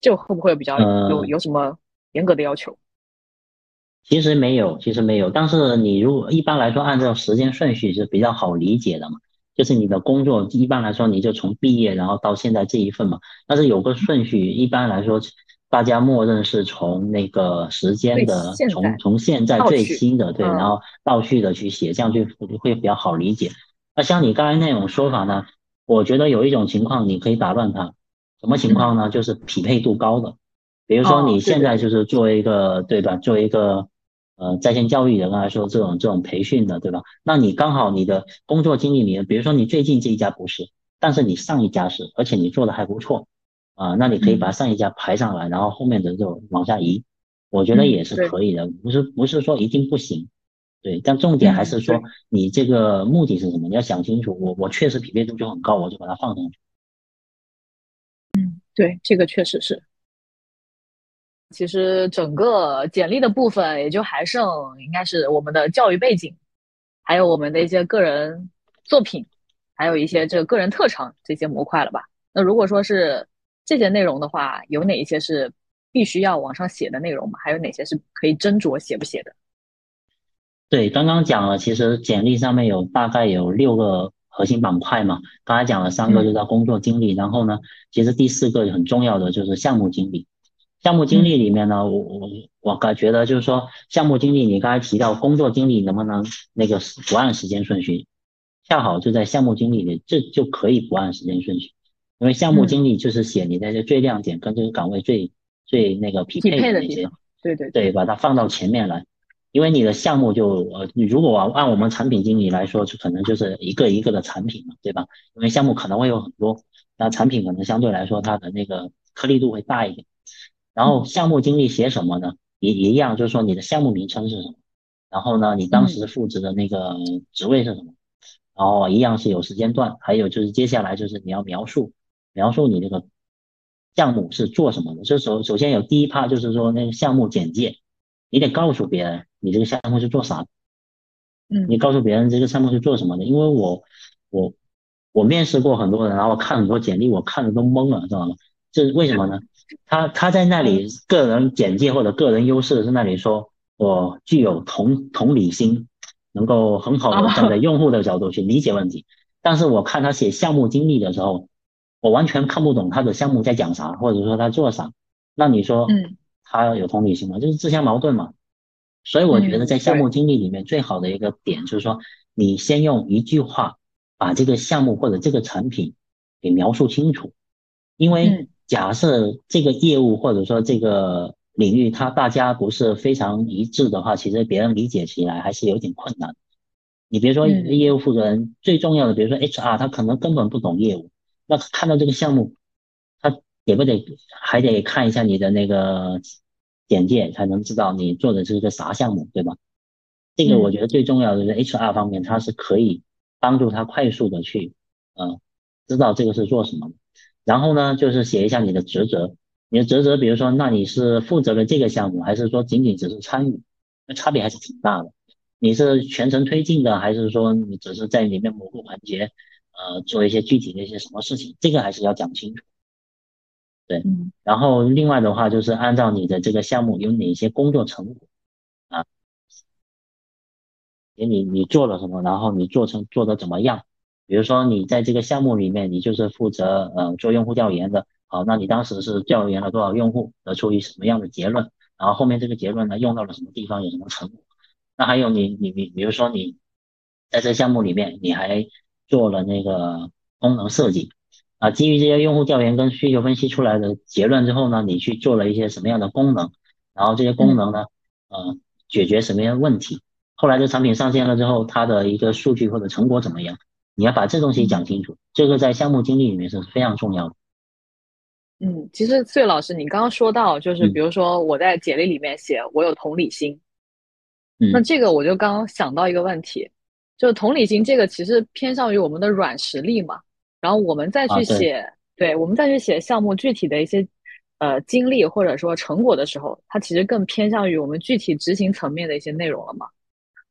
这会不会比较有有什么严格的要求？其实没有，其实没有。但是你如果一般来说按照时间顺序是比较好理解的嘛。就是你的工作一般来说，你就从毕业然后到现在这一份嘛，但是有个顺序，一般来说大家默认是从那个时间的从从现在最新的对，然后倒序的去写，这样就会比较好理解。那像你刚才那种说法呢，我觉得有一种情况你可以打乱它，什么情况呢？就是匹配度高的，比如说你现在就是作为一个对吧，作为一个。呃，在线教育人来说这种这种培训的，对吧？那你刚好你的工作经历里面，比如说你最近这一家不是，但是你上一家是，而且你做的还不错啊，那你可以把上一家排上来，然后后面的就往下移，我觉得也是可以的，不是不是说一定不行，对，但重点还是说你这个目的是什么，你要想清楚。我我确实匹配度就很高，我就把它放上去。嗯，对，这个确实是。其实整个简历的部分也就还剩应该是我们的教育背景，还有我们的一些个人作品，还有一些这个个人特长这些模块了吧？那如果说是这些内容的话，有哪一些是必须要往上写的内容吗？还有哪些是可以斟酌写不写的？对，刚刚讲了，其实简历上面有大概有六个核心板块嘛，刚才讲了三个，就叫工作经历，然后呢，其实第四个很重要的就是项目经理。项目经历里面呢，我我我感觉得就是说，项目经理你刚才提到工作经历能不能那个不按时间顺序，恰好就在项目经理里，这就可以不按时间顺序，因为项目经理就是写你在这最亮点跟这个岗位最最那个匹配的那些，对对对，把它放到前面来，因为你的项目就呃，你如果按我们产品经理来说，就可能就是一个一个的产品嘛，对吧？因为项目可能会有很多，那产品可能相对来说它的那个颗粒度会大一点。然后项目经理写什么呢？也也一样，就是说你的项目名称是什么，然后呢，你当时负责的那个职位是什么，然后一样是有时间段，还有就是接下来就是你要描述描述你这个项目是做什么的。这首首先有第一趴就是说那个项目简介，你得告诉别人你这个项目是做啥，嗯，你告诉别人这个项目是做什么的，因为我我我面试过很多人，然后看很多简历，我看的都懵了，知道吗？这是为什么呢？他他在那里个人简介或者个人优势是那里说，我具有同同理心，能够很好的站在用户的角度去理解问题。但是我看他写项目经历的时候，我完全看不懂他的项目在讲啥，或者说他做啥，那你说，嗯，他有同理心吗？就是自相矛盾嘛。所以我觉得在项目经理里面最好的一个点就是说，你先用一句话把这个项目或者这个产品给描述清楚，因为假设这个业务或者说这个领域它大家不是非常一致的话，其实别人理解起来还是有点困难。你比如说业务负责人最重要的，比如说 HR，他可能根本不懂业务。那看到这个项目，他得不得还得看一下你的那个简介，才能知道你做的是一个啥项目，对吧？这个我觉得最重要的是 HR 方面，它是可以帮助他快速的去，呃，知道这个是做什么。然后呢，就是写一下你的职责，你的职责，比如说，那你是负责了这个项目，还是说仅仅只是参与？那差别还是挺大的。你是全程推进的，还是说你只是在里面某个环节？呃，做一些具体的一些什么事情，这个还是要讲清楚。对，然后另外的话就是按照你的这个项目有哪些工作成果啊，给你你做了什么，然后你做成做的怎么样？比如说你在这个项目里面，你就是负责呃做用户调研的，好，那你当时是调研了多少用户，得出一什么样的结论？然后后面这个结论呢用到了什么地方，有什么成果？那还有你你你，比如说你在这项目里面，你还做了那个功能设计啊，基于这些用户调研跟需求分析出来的结论之后呢，你去做了一些什么样的功能，然后这些功能呢，呃，解决什么样的问题？后来这产品上线了之后，它的一个数据或者成果怎么样？你要把这东西讲清楚，这个在项目经理里面是非常重要的。嗯，其实穗老师，你刚刚说到，就是比如说我在简历里面写我有同理心，那这个我就刚刚想到一个问题。就是同理心这个其实偏向于我们的软实力嘛，然后我们再去写，对我们再去写项目具体的一些呃经历或者说成果的时候，它其实更偏向于我们具体执行层面的一些内容了嘛。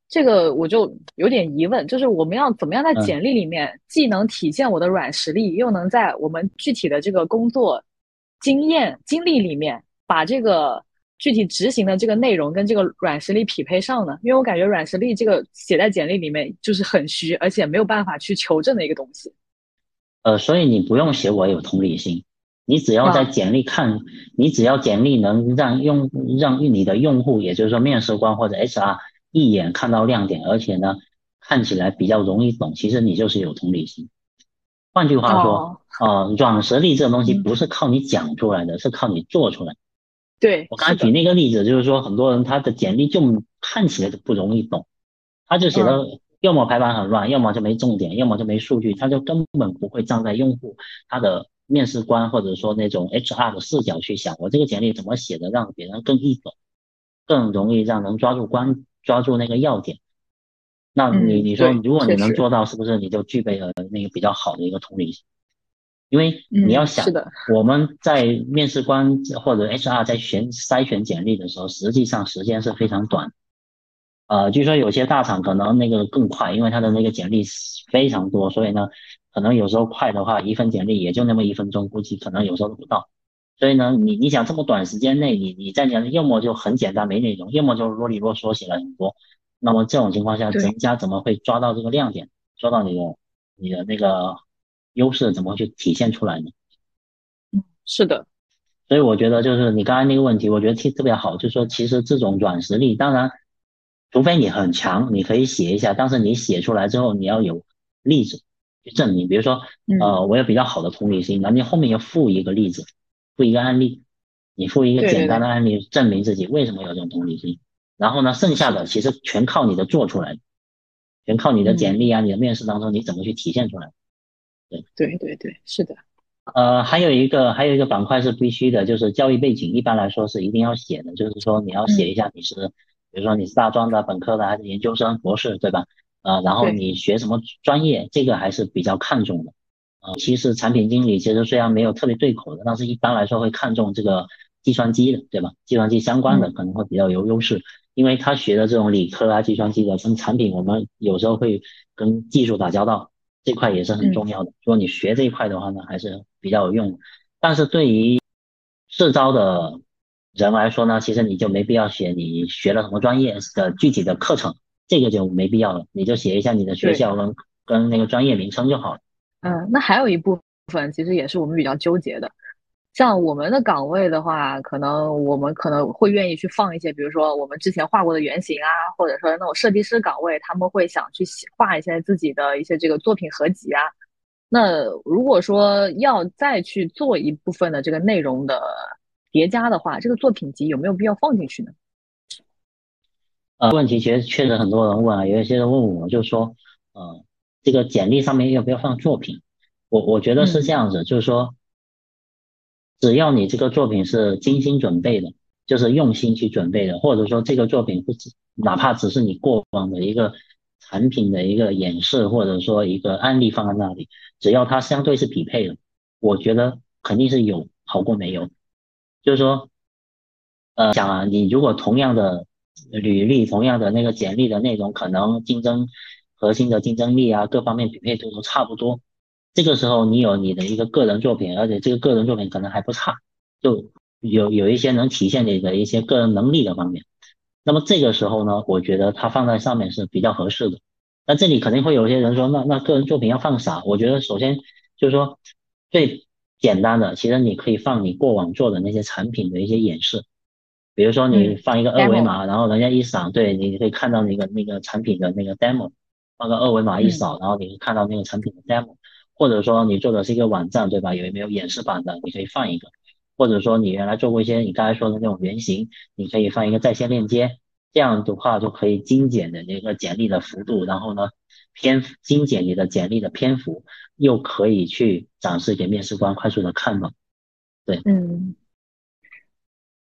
这个我就有点疑问，就是我们要怎么样在简历里面既能体现我的软实力，又能在我们具体的这个工作经验经历里面把这个。具体执行的这个内容跟这个软实力匹配上呢？因为我感觉软实力这个写在简历里面就是很虚，而且没有办法去求证的一个东西。呃，所以你不用写我有同理心，你只要在简历看，你只要简历能让用让你的用户，也就是说面试官或者 HR 一眼看到亮点，而且呢看起来比较容易懂，其实你就是有同理心。换句话说，呃，软实力这个东西不是靠你讲出来的，是靠你做出来。对我刚才举那个例子，就是说很多人他的简历就看起来就不容易懂，他就写的要么排版很乱，要么就没重点，要么就没数据，他就根本不会站在用户他的面试官或者说那种 HR 的视角去想，我这个简历怎么写的让别人更易懂，更容易让人抓住关抓住那个要点。那你你说如果你能做到，是不是你就具备了那个比较好的一个同理心？因为你要想，我们在面试官或者 HR 在选筛选简历的时候，实际上时间是非常短。呃，据说有些大厂可能那个更快，因为他的那个简历非常多，所以呢，可能有时候快的话，一份简历也就那么一分钟，估计可能有时候都不到。所以呢，你你想这么短时间内，你你在讲，要么就很简单没内容，要么就啰里啰嗦写了很多。那么这种情况下，人家怎么会抓到这个亮点，抓到你的你的那个？优势怎么去体现出来呢？嗯，是的，所以我觉得就是你刚才那个问题，我觉得特特别好，就是说其实这种软实力，当然，除非你很强，你可以写一下，但是你写出来之后，你要有例子去证明。比如说，呃，我有比较好的同理心，那你后面要附一个例子，附一个案例，你附一个简单的案例，证明自己为什么有这种同理心。然后呢，剩下的其实全靠你的做出来，全靠你的简历啊，你的面试当中你怎么去体现出来。对对对对，是的。呃，还有一个还有一个板块是必须的，就是教育背景，一般来说是一定要写的，就是说你要写一下你是，比如说你是大专的、本科的还是研究生、博士，对吧？呃，然后你学什么专业，这个还是比较看重的。呃，其实产品经理其实虽然没有特别对口的，但是一般来说会看重这个计算机的，对吧？计算机相关的可能会比较有优势，因为他学的这种理科啊、计算机的跟产品，我们有时候会跟技术打交道。这块也是很重要的。如果你学这一块的话呢，还是比较有用。但是对于社招的人来说呢，其实你就没必要写你学了什么专业的具体的课程，这个就没必要了。你就写一下你的学校跟跟那个专业名称就好了。嗯，那还有一部分，其实也是我们比较纠结的。像我们的岗位的话，可能我们可能会愿意去放一些，比如说我们之前画过的原型啊，或者说那种设计师岗位，他们会想去画一些自己的一些这个作品合集啊。那如果说要再去做一部分的这个内容的叠加的话，这个作品集有没有必要放进去呢？呃，问题其实确实很多人问啊，有一些人问我，就说，呃，这个简历上面要不要放作品？我我觉得是这样子，就是说，只要你这个作品是精心准备的，就是用心去准备的，或者说这个作品不只哪怕只是你过往的一个。产品的一个演示，或者说一个案例放在那里，只要它相对是匹配的，我觉得肯定是有好过没有。就是说，呃，想啊，你如果同样的履历、同样的那个简历的内容，可能竞争核心的竞争力啊，各方面匹配度都差不多。这个时候你有你的一个个人作品，而且这个个人作品可能还不差，就有有一些能体现你的一些个人能力的方面。那么这个时候呢，我觉得它放在上面是比较合适的。那这里肯定会有些人说，那那个人作品要放啥？我觉得首先就是说最简单的，其实你可以放你过往做的那些产品的一些演示，比如说你放一个二维码，然后人家一扫，对，你可以看到那个那个产品的那个 demo，放个二维码一扫，然后你可以看到那个产品的 demo，或者说你做的是一个网站，对吧？有没有演示版的？你可以放一个。或者说你原来做过一些你刚才说的那种原型，你可以放一个在线链接，这样的话就可以精简的那个简历的幅度，然后呢偏精简你的简历的篇幅，又可以去展示给面试官快速的看到。对，嗯，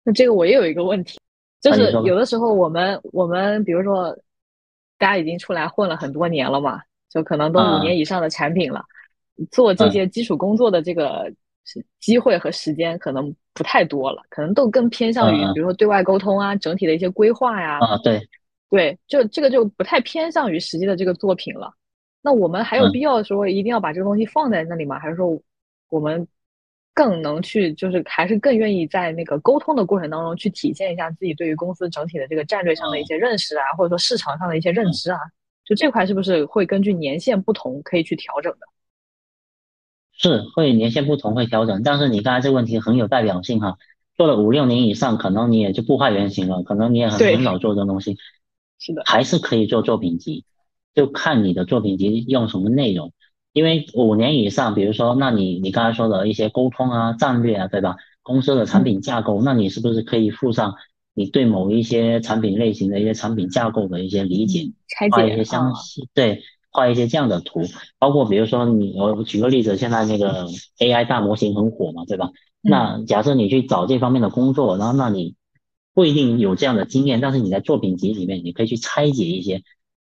那这个我也有一个问题，就是有的时候我们我们比如说大家已经出来混了很多年了嘛，就可能都五年以上的产品了，做这些基础工作的这个。机会和时间可能不太多了，可能都更偏向于，比如说对外沟通啊，整体的一些规划呀。啊，对，对，就这个就不太偏向于实际的这个作品了。那我们还有必要说一定要把这个东西放在那里吗？还是说我们更能去，就是还是更愿意在那个沟通的过程当中去体现一下自己对于公司整体的这个战略上的一些认识啊，或者说市场上的一些认知啊？就这块是不是会根据年限不同可以去调整的？是会年限不同会调整，但是你刚才这个问题很有代表性哈，做了五六年以上，可能你也就不画原型了，可能你也很很少做这东西，是的，还是可以做作品集，就看你的作品集用什么内容，因为五年以上，比如说，那你你刚才说的一些沟通啊、战略啊，对吧？公司的产品架构，那你是不是可以附上你对某一些产品类型的一些产品架构的一些理解，画一些详细对。画一些这样的图，包括比如说你，我举个例子，现在那个 AI 大模型很火嘛，对吧？那假设你去找这方面的工作，然后那你不一定有这样的经验，但是你在作品集里面，你可以去拆解一些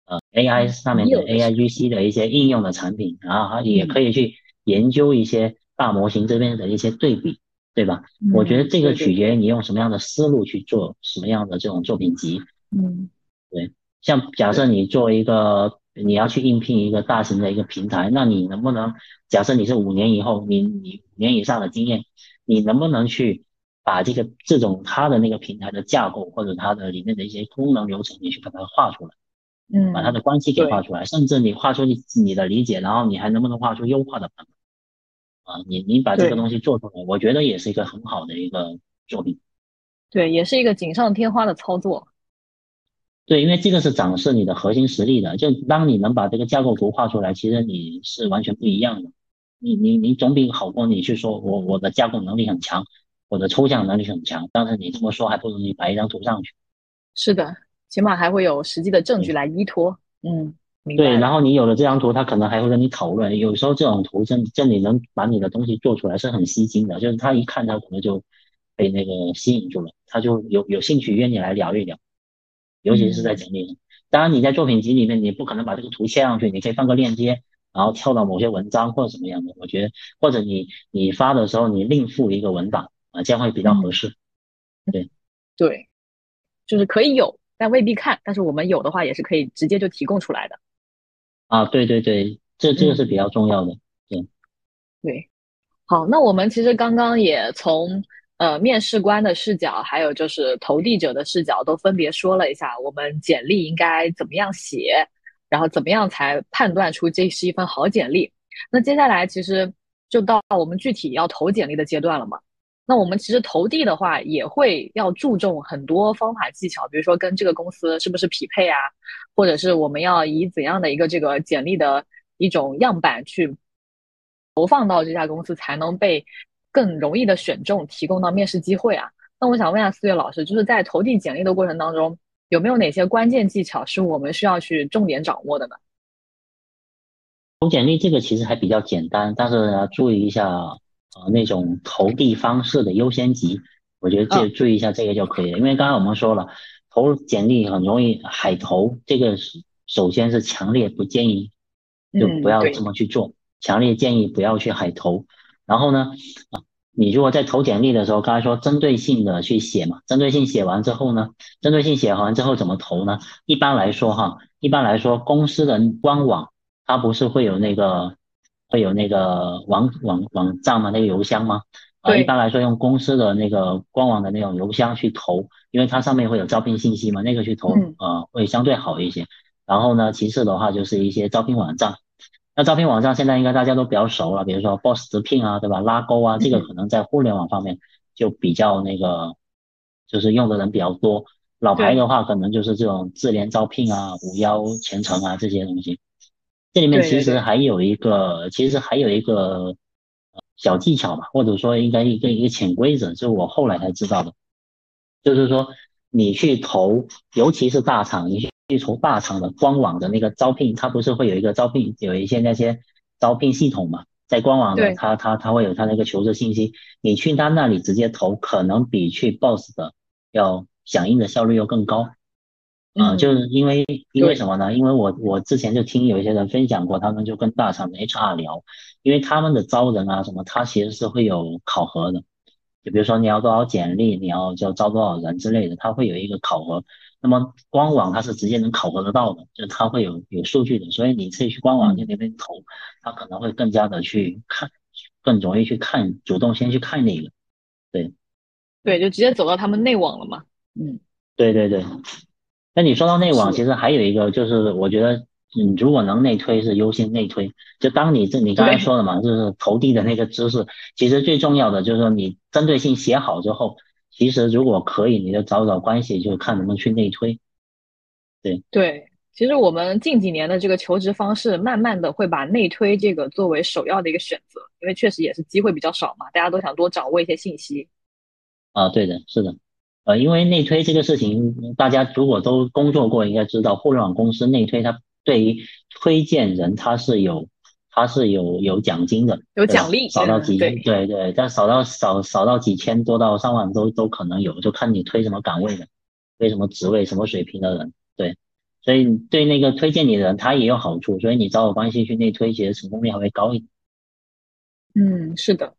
呃 AI 上面的 AIGC 的一些应用的产品，然后也可以去研究一些大模型这边的一些对比，对吧？我觉得这个取决于你用什么样的思路去做什么样的这种作品集。嗯，对，像假设你做一个。你要去应聘一个大型的一个平台，那你能不能假设你是五年以后，你你五年以上的经验，你能不能去把这个这种它的那个平台的架构或者它的里面的一些功能流程，你去把它画出来，嗯，把它的关系给画出来，甚至你画出你你的理解，然后你还能不能画出优化的版本啊？你你把这个东西做出来，我觉得也是一个很好的一个作品，对，也是一个锦上添花的操作。对，因为这个是展示你的核心实力的。就当你能把这个架构图画出来，其实你是完全不一样的。你你你总比好过你去说我我的架构能力很强，我的抽象能力很强。但是你这么说，还不如你摆一张图上去。是的，起码还会有实际的证据来依托。嗯，明白。对，然后你有了这张图，他可能还会跟你讨论。有时候这种图真真你能把你的东西做出来是很吸睛的，就是他一看他可能就被那个吸引住了，他就有有兴趣约你来聊一聊。尤其是在简历上，当然你在作品集里面，你不可能把这个图切上去，你可以放个链接，然后跳到某些文章或者什么样的。我觉得，或者你你发的时候，你另附一个文档啊，这样会比较合适。对，对，就是可以有，但未必看。但是我们有的话，也是可以直接就提供出来的。啊，对对对，这这个是比较重要的。对，对，好，那我们其实刚刚也从。呃，面试官的视角，还有就是投递者的视角，都分别说了一下我们简历应该怎么样写，然后怎么样才判断出这是一份好简历。那接下来，其实就到我们具体要投简历的阶段了嘛。那我们其实投递的话，也会要注重很多方法技巧，比如说跟这个公司是不是匹配啊，或者是我们要以怎样的一个这个简历的一种样板去投放到这家公司，才能被更容易的选中，提供到面试机会啊。那我想问一下四月老师，就是在投递简历的过程当中，有没有哪些关键技巧是我们需要去重点掌握的呢？投简历这个其实还比较简单，但是要注意一下。呃，那种投递方式的优先级，我觉得这注意一下这个就可以了。因为刚刚我们说了，投简历很容易海投，这个首先是强烈不建议，就不要这么去做，强烈建议不要去海投。然后呢，啊，你如果在投简历的时候，刚才说针对性的去写嘛，针对性写完之后呢，针对性写完之后怎么投呢？一般来说哈，一般来说公司的官网它不是会有那个。会有那个网网网站嘛？那个邮箱吗？啊，一般来说用公司的那个官网的那种邮箱去投，因为它上面会有招聘信息嘛，那个去投呃会相对好一些。然后呢，其次的话就是一些招聘网站。那招聘网站现在应该大家都比较熟了，比如说 Boss 直聘啊，对吧？拉钩啊，这个可能在互联网方面就比较那个，就是用的人比较多。老牌的话，可能就是这种智联招聘啊、五幺前程啊这些东西。这里面其实还有一个，其实还有一个小技巧吧，或者说应该一个一个潜规则，是我后来才知道的。就是说，你去投，尤其是大厂，你去投大厂的官网的那个招聘，它不是会有一个招聘，有一些那些招聘系统嘛，在官网的，它它它会有它那个求职信息，你去他那里直接投，可能比去 Boss 的要响应的效率要更高。啊，就是因为因为什么呢？因为我我之前就听有一些人分享过，他们就跟大厂的 HR 聊，因为他们的招人啊什么，他其实是会有考核的，就比如说你要多少简历，你要就招多少人之类的，他会有一个考核。那么官网它是直接能考核得到的，就它会有有数据的，所以你自己去官网去那边投，他可能会更加的去看，更容易去看，主动先去看那个，对，对，就直接走到他们内网了嘛，嗯，对对对。那你说到内网，其实还有一个就是，我觉得你如果能内推是优先内推。就当你这你刚才说的嘛，就是投递的那个知识，其实最重要的就是说你针对性写好之后，其实如果可以，你就找找关系，就看能不能去内推。对对，其实我们近几年的这个求职方式，慢慢的会把内推这个作为首要的一个选择，因为确实也是机会比较少嘛，大家都想多掌握一些信息。啊，对的，是的。呃，因为内推这个事情，大家如果都工作过，应该知道，互联网公司内推，它对于推荐人，它是有，它是有有奖金的，有奖励，少到几，对对，但少到少少到几千多到上万都都可能有，就看你推什么岗位的，推什么职位、什么水平的人，对，所以对那个推荐你的人，他也有好处，所以你找我关系去内推，其实成功率还会高一点。嗯，是的。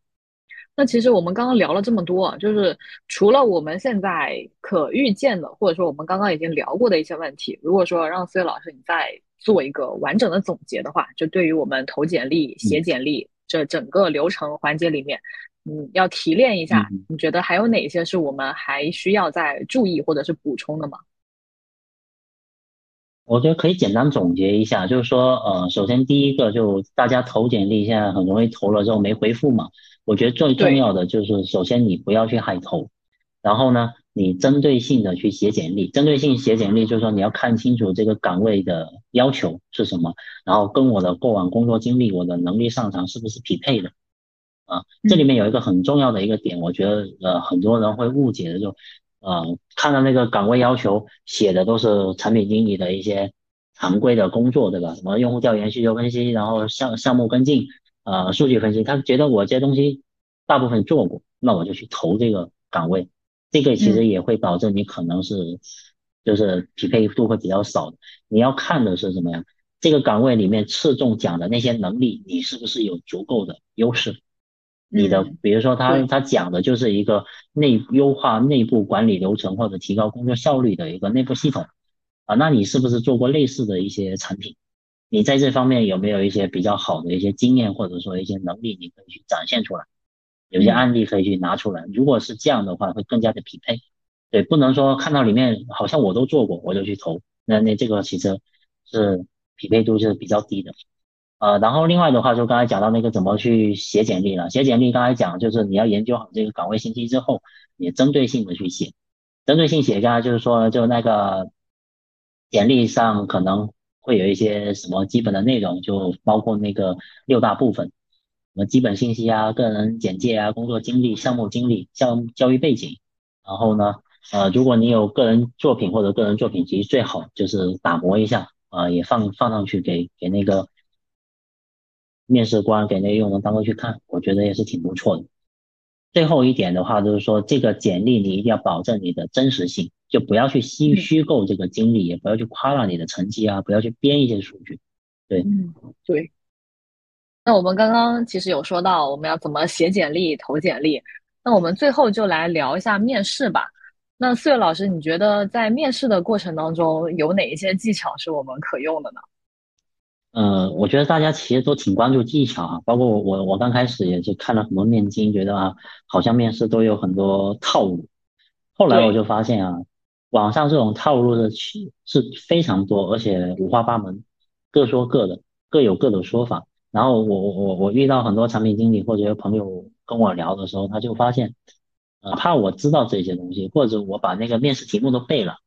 那其实我们刚刚聊了这么多，就是除了我们现在可预见的，或者说我们刚刚已经聊过的一些问题，如果说让思月老师你再做一个完整的总结的话，就对于我们投简历、写简历这整个流程环节里面，嗯，要提炼一下，你觉得还有哪些是我们还需要再注意或者是补充的吗？我觉得可以简单总结一下，就是说，呃，首先第一个就大家投简历现在很容易投了之后没回复嘛。我觉得最重要的就是，首先你不要去海投，然后呢，你针对性的去写简历。针对性写简历就是说，你要看清楚这个岗位的要求是什么，然后跟我的过往工作经历、我的能力擅长是不是匹配的。啊，这里面有一个很重要的一个点，我觉得呃很多人会误解的就，呃，看到那个岗位要求写的都是产品经理的一些常规的工作，对吧？什么用户调研、需求分析，然后项项目跟进。呃，数据分析，他觉得我这些东西大部分做过，那我就去投这个岗位，这个其实也会导致你可能是就是匹配度会比较少。你要看的是什么呀？这个岗位里面侧重讲的那些能力，你是不是有足够的优势？你的比如说他他讲的就是一个内优化内部管理流程或者提高工作效率的一个内部系统啊，那你是不是做过类似的一些产品？你在这方面有没有一些比较好的一些经验，或者说一些能力，你可以去展现出来，有些案例可以去拿出来。如果是这样的话，会更加的匹配。对，不能说看到里面好像我都做过，我就去投，那那这个其实是匹配度是比较低的。呃，然后另外的话，就刚才讲到那个怎么去写简历了。写简历刚才讲就是你要研究好这个岗位信息之后，你针对性的去写。针对性写，刚才就是说，就那个简历上可能会有一些什么基本的内容，就包括那个六大部分，什么基本信息啊、个人简介啊、工作经历、项目经历、教教育背景。然后呢，呃，如果你有个人作品或者个人作品集，最好就是打磨一下，呃，也放放上去给给那个面试官给那个用人单位去看，我觉得也是挺不错的。最后一点的话，就是说这个简历你一定要保证你的真实性，就不要去虚虚构这个经历，也不要去夸大你的成绩啊，不要去编一些数据。对，嗯，对。那我们刚刚其实有说到我们要怎么写简历、投简历，那我们最后就来聊一下面试吧。那四月老师，你觉得在面试的过程当中有哪一些技巧是我们可用的呢？呃，我觉得大家其实都挺关注技巧啊，包括我我我刚开始也是看了很多面经，觉得啊，好像面试都有很多套路。后来我就发现啊，网上这种套路的是是非常多，而且五花八门，各说各的，各有各的说法。然后我我我我遇到很多产品经理或者有朋友跟我聊的时候，他就发现，呃，怕我知道这些东西，或者我把那个面试题目都背了。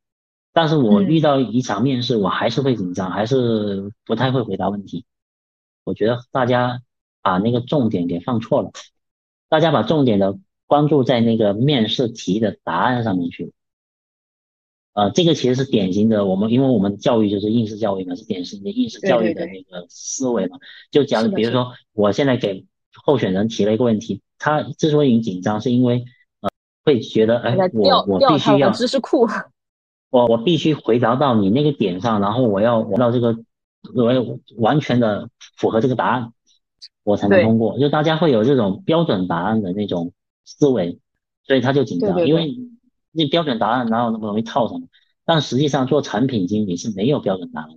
但是我遇到一场面试，我还是会紧张，还是不太会回答问题。我觉得大家把那个重点给放错了，大家把重点的关注在那个面试题的答案上面去。呃，这个其实是典型的，我们因为我们教育就是应试教育嘛，是典型的应试教育的那个思维嘛。就假如比如说，我现在给候选人提了一个问题，他之所以紧张，是因为呃会觉得，哎，我我必须要知识库。我我必须回答到你那个点上，然后我要我到这个，我要完全的符合这个答案，我才能通过。就大家会有这种标准答案的那种思维，所以他就紧张，因为那标准答案哪有那么容易套上？但实际上做产品经理是没有标准答案，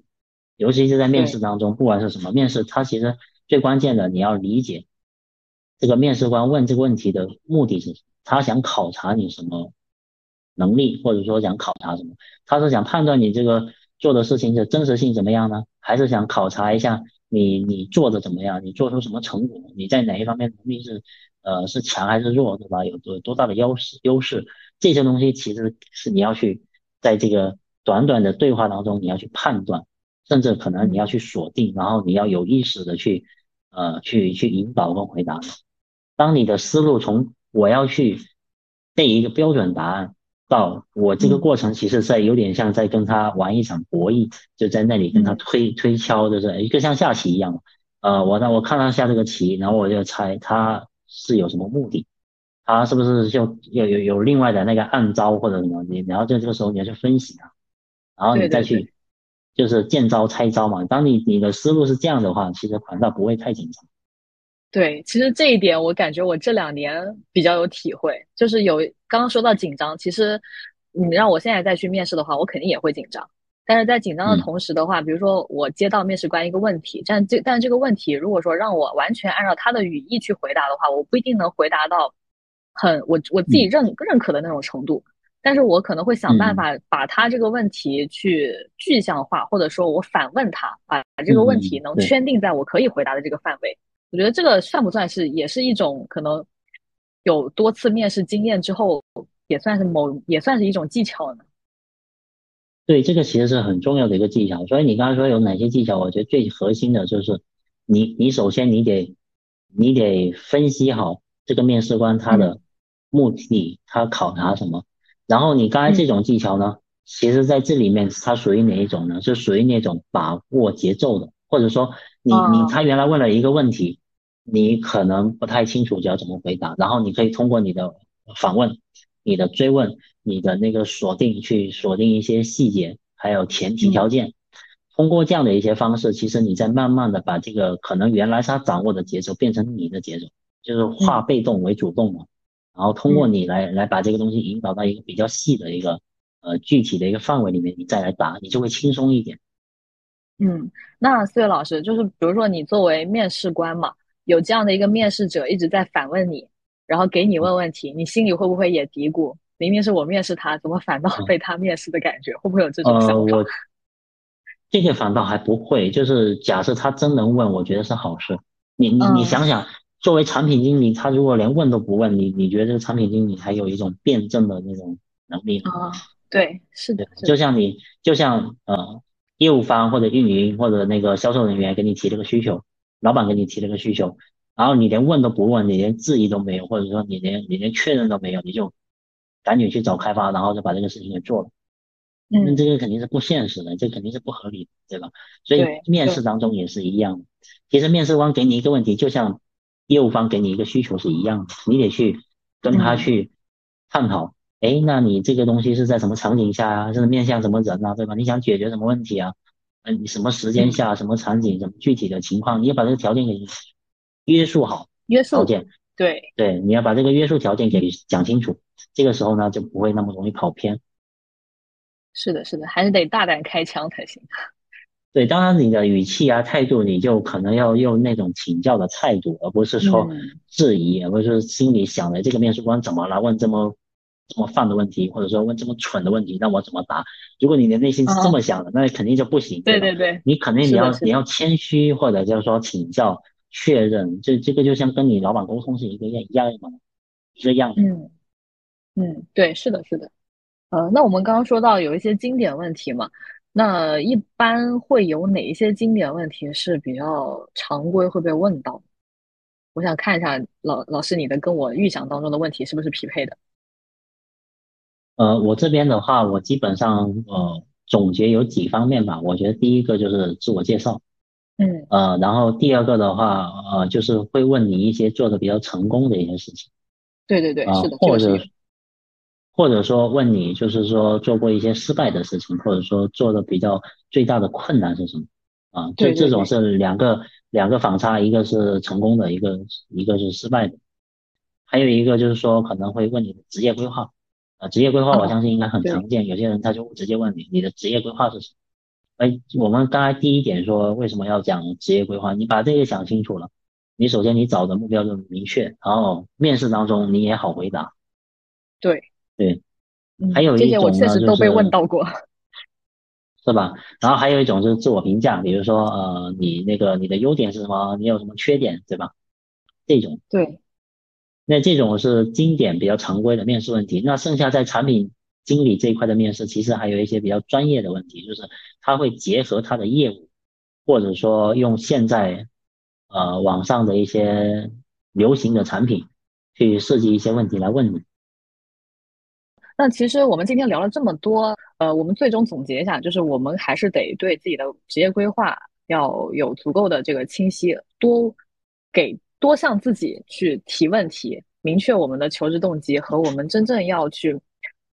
尤其是在面试当中，不管是什么面试，它其实最关键的你要理解这个面试官问这个问题的目的是什么，他想考察你什么。能力或者说想考察什么，他是想判断你这个做的事情的真实性怎么样呢？还是想考察一下你你做的怎么样？你做出什么成果？你在哪一方面能力是呃是强还是弱，对吧？有多多大的优势优势？这些东西其实是你要去在这个短短的对话当中你要去判断，甚至可能你要去锁定，然后你要有意识的去呃去去引导跟回答。当你的思路从我要去背一个标准答案。到我这个过程，其实在有点像在跟他玩一场博弈，就在那里跟他推推敲，就是一个像下棋一样。呃，我呢，我看他下这个棋，然后我就猜他是有什么目的，他是不是就有有有另外的那个暗招或者什么？你然后在这个时候你要去分析他，然后你再去就是见招拆招嘛。当你你的思路是这样的话，其实反倒不会太紧张。对，其实这一点我感觉我这两年比较有体会，就是有刚刚说到紧张，其实你让我现在再去面试的话，我肯定也会紧张。但是在紧张的同时的话，比如说我接到面试官一个问题，但这但这个问题如果说让我完全按照他的语义去回答的话，我不一定能回答到很我我自己认认可的那种程度。但是我可能会想办法把他这个问题去具象化，或者说我反问他，把这个问题能圈定在我可以回答的这个范围。我觉得这个算不算是也是一种可能有多次面试经验之后，也算是某也算是一种技巧呢？对，这个其实是很重要的一个技巧。所以你刚才说有哪些技巧？我觉得最核心的就是你你首先你得你得分析好这个面试官他的目的，他考察什么。然后你刚才这种技巧呢，其实在这里面它属于哪一种呢？是属于那种把握节奏的，或者说。你你他原来问了一个问题，你可能不太清楚就要怎么回答，然后你可以通过你的访问、你的追问、你的那个锁定去锁定一些细节，还有前提条件，通过这样的一些方式，其实你在慢慢的把这个可能原来他掌握的节奏变成你的节奏，就是化被动为主动嘛，然后通过你来来把这个东西引导到一个比较细的一个呃具体的一个范围里面，你再来答，你就会轻松一点。嗯，那四月老师就是，比如说你作为面试官嘛，有这样的一个面试者一直在反问你，然后给你问问题，你心里会不会也嘀咕，明明是我面试他，怎么反倒被他面试的感觉？会不会有这种想法？我这些反倒还不会，就是假设他真能问，我觉得是好事。你你你想想，作为产品经理，他如果连问都不问你，你觉得这个产品经理还有一种辩证的那种能力吗？啊，对，是的，就像你就像呃业务方或者运营或者那个销售人员给你提了个需求，老板给你提了个需求，然后你连问都不问，你连质疑都没有，或者说你连你连确认都没有，你就赶紧去找开发，然后就把这个事情给做了。那这个肯定是不现实的，这肯定是不合理的，对吧？所以面试当中也是一样的。其实面试官给你一个问题，就像业务方给你一个需求是一样的，你得去跟他去探讨。哎，那你这个东西是在什么场景下啊？是面向什么人啊？对吧？你想解决什么问题啊？嗯，你什么时间下、什么场景、什么具体的情况，你要把这个条件给约束好。约束条件。对对，你要把这个约束条件给讲清楚，这个时候呢就不会那么容易跑偏。是的，是的，还是得大胆开枪才行。对，当然你的语气啊、态度，你就可能要用那种请教的态度，而不是说质疑，而不是心里想的这个面试官怎么了，问这么这么泛的问题，或者说问这么蠢的问题，那我怎么答？如果你的内心是这么想的，那肯定就不行。对对对，你肯定你要你要谦虚，或者就是说请教、确认，这这个就像跟你老板沟通是一个样一样的，一样。嗯嗯，对，是的，是的。呃，那我们刚刚说到有一些经典问题嘛，那一般会有哪一些经典问题是比较常规会被问到？我想看一下老老师你的跟我预想当中的问题是不是匹配的？呃，我这边的话，我基本上呃总结有几方面吧。我觉得第一个就是自我介绍，嗯，呃，然后第二个的话，呃，就是会问你一些做的比较成功的一些事情。对对对，是的，或者。或者说问你，就是说做过一些失败的事情，或者说做的比较最大的困难是什么？啊，就这种是两个两个反差，一个是成功的，一个一个是失败的。还有一个就是说可能会问你的职业规划，啊，职业规划我相信应该很常见，有些人他就直接问你，你的职业规划是什么？哎，我们刚才第一点说为什么要讲职业规划，你把这些想清楚了，你首先你找的目标就明确，然后面试当中你也好回答。对。对，还有一种呢，就 是是吧？然后还有一种就是自我评价，比如说呃，你那个你的优点是什么？你有什么缺点，对吧？这种对，那这种是经典比较常规的面试问题。那剩下在产品经理这一块的面试，其实还有一些比较专业的问题，就是他会结合他的业务，或者说用现在呃网上的一些流行的产品去设计一些问题来问你。那其实我们今天聊了这么多，呃，我们最终总结一下，就是我们还是得对自己的职业规划要有足够的这个清晰，多给多向自己去提问题，明确我们的求职动机和我们真正要去，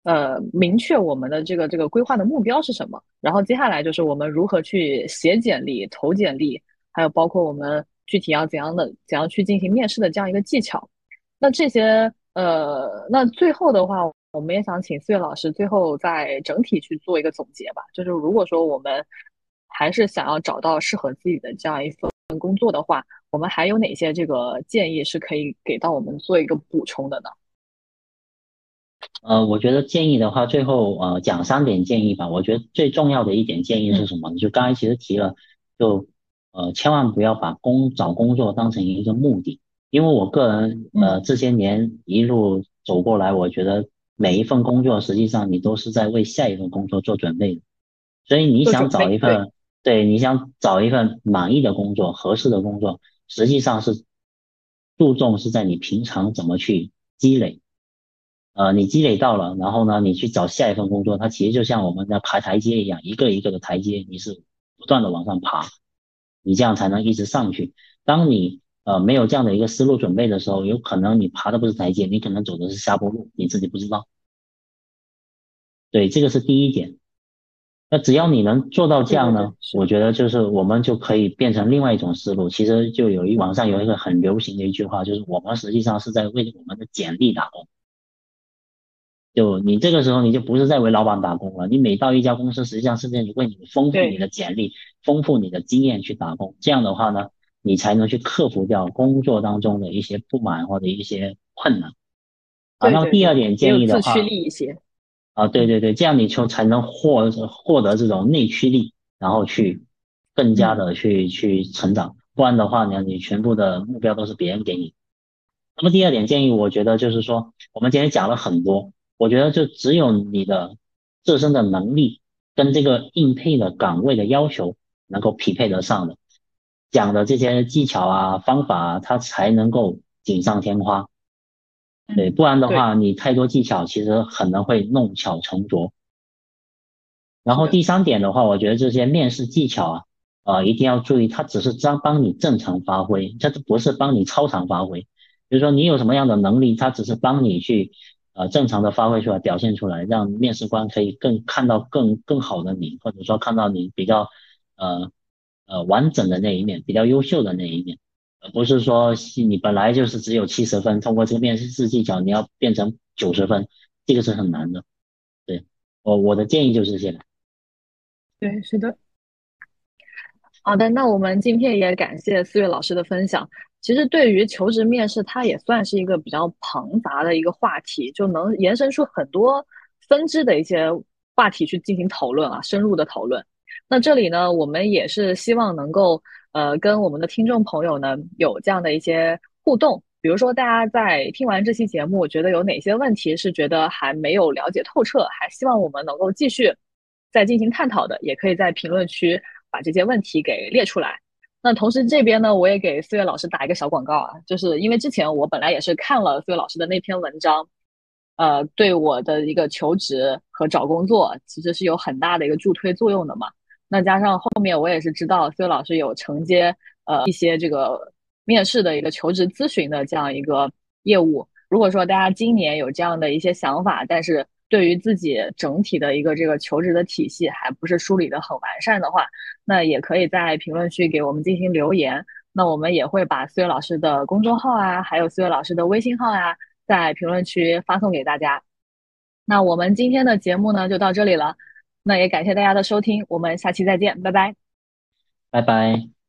呃，明确我们的这个这个规划的目标是什么。然后接下来就是我们如何去写简历、投简历，还有包括我们具体要怎样的怎样去进行面试的这样一个技巧。那这些，呃，那最后的话。我们也想请四月老师最后再整体去做一个总结吧。就是如果说我们还是想要找到适合自己的这样一份工作的话，我们还有哪些这个建议是可以给到我们做一个补充的呢？呃，我觉得建议的话，最后呃讲三点建议吧。我觉得最重要的一点建议是什么？就刚才其实提了，就呃千万不要把工找工作当成一个目的，因为我个人呃这些年一路走过来，我觉得。每一份工作，实际上你都是在为下一份工作做准备的，所以你想找一份，对，你想找一份满意的工作、合适的工作，实际上是注重是在你平常怎么去积累，呃，你积累到了，然后呢，你去找下一份工作，它其实就像我们在爬台阶一样，一个一个的台阶，你是不断的往上爬，你这样才能一直上去。当你呃，没有这样的一个思路准备的时候，有可能你爬的不是台阶，你可能走的是下坡路，你自己不知道。对，这个是第一点。那只要你能做到这样呢，我觉得就是我们就可以变成另外一种思路。其实就有一网上有一个很流行的一句话，就是我们实际上是在为我们的简历打工。就你这个时候你就不是在为老板打工了，你每到一家公司，实际上是在为你丰富你的简历、丰富你的经验去打工。这样的话呢？你才能去克服掉工作当中的一些不满或者一些困难。啊，那么第二点建议的话，自驱力一些。啊，对对对，这样你就才能获获得这种内驱力。然后去更加的去去成长，不然的话呢，你全部的目标都是别人给你。那么第二点建议，我觉得就是说，我们今天讲了很多，我觉得就只有你的自身的能力跟这个应配的岗位的要求能够匹配得上的，讲的这些技巧啊方法啊，它才能够锦上添花。对，不然的话，你太多技巧，其实可能会弄巧成拙。然后第三点的话，我觉得这些面试技巧啊，呃，一定要注意，它只是帮帮你正常发挥，它不是帮你超常发挥。比如说你有什么样的能力，它只是帮你去呃正常的发挥出来，表现出来，让面试官可以更看到更更好的你，或者说看到你比较呃呃完整的那一面，比较优秀的那一面。而不是说你本来就是只有七十分，通过这个面试技巧你要变成九十分，这个是很难的。对我我的建议就是这些。对，是的。好的，那我们今天也感谢四月老师的分享。其实对于求职面试，它也算是一个比较庞杂的一个话题，就能延伸出很多分支的一些话题去进行讨论啊，深入的讨论。那这里呢，我们也是希望能够。呃，跟我们的听众朋友呢有这样的一些互动，比如说大家在听完这期节目，觉得有哪些问题是觉得还没有了解透彻，还希望我们能够继续再进行探讨的，也可以在评论区把这些问题给列出来。那同时这边呢，我也给思月老师打一个小广告啊，就是因为之前我本来也是看了思月老师的那篇文章，呃，对我的一个求职和找工作其实是有很大的一个助推作用的嘛。那加上后面我也是知道，所以老师有承接呃一些这个面试的一个求职咨询的这样一个业务。如果说大家今年有这样的一些想法，但是对于自己整体的一个这个求职的体系还不是梳理的很完善的话，那也可以在评论区给我们进行留言。那我们也会把思月老师的公众号啊，还有思月老师的微信号啊，在评论区发送给大家。那我们今天的节目呢，就到这里了。那也感谢大家的收听，我们下期再见，拜拜，拜拜。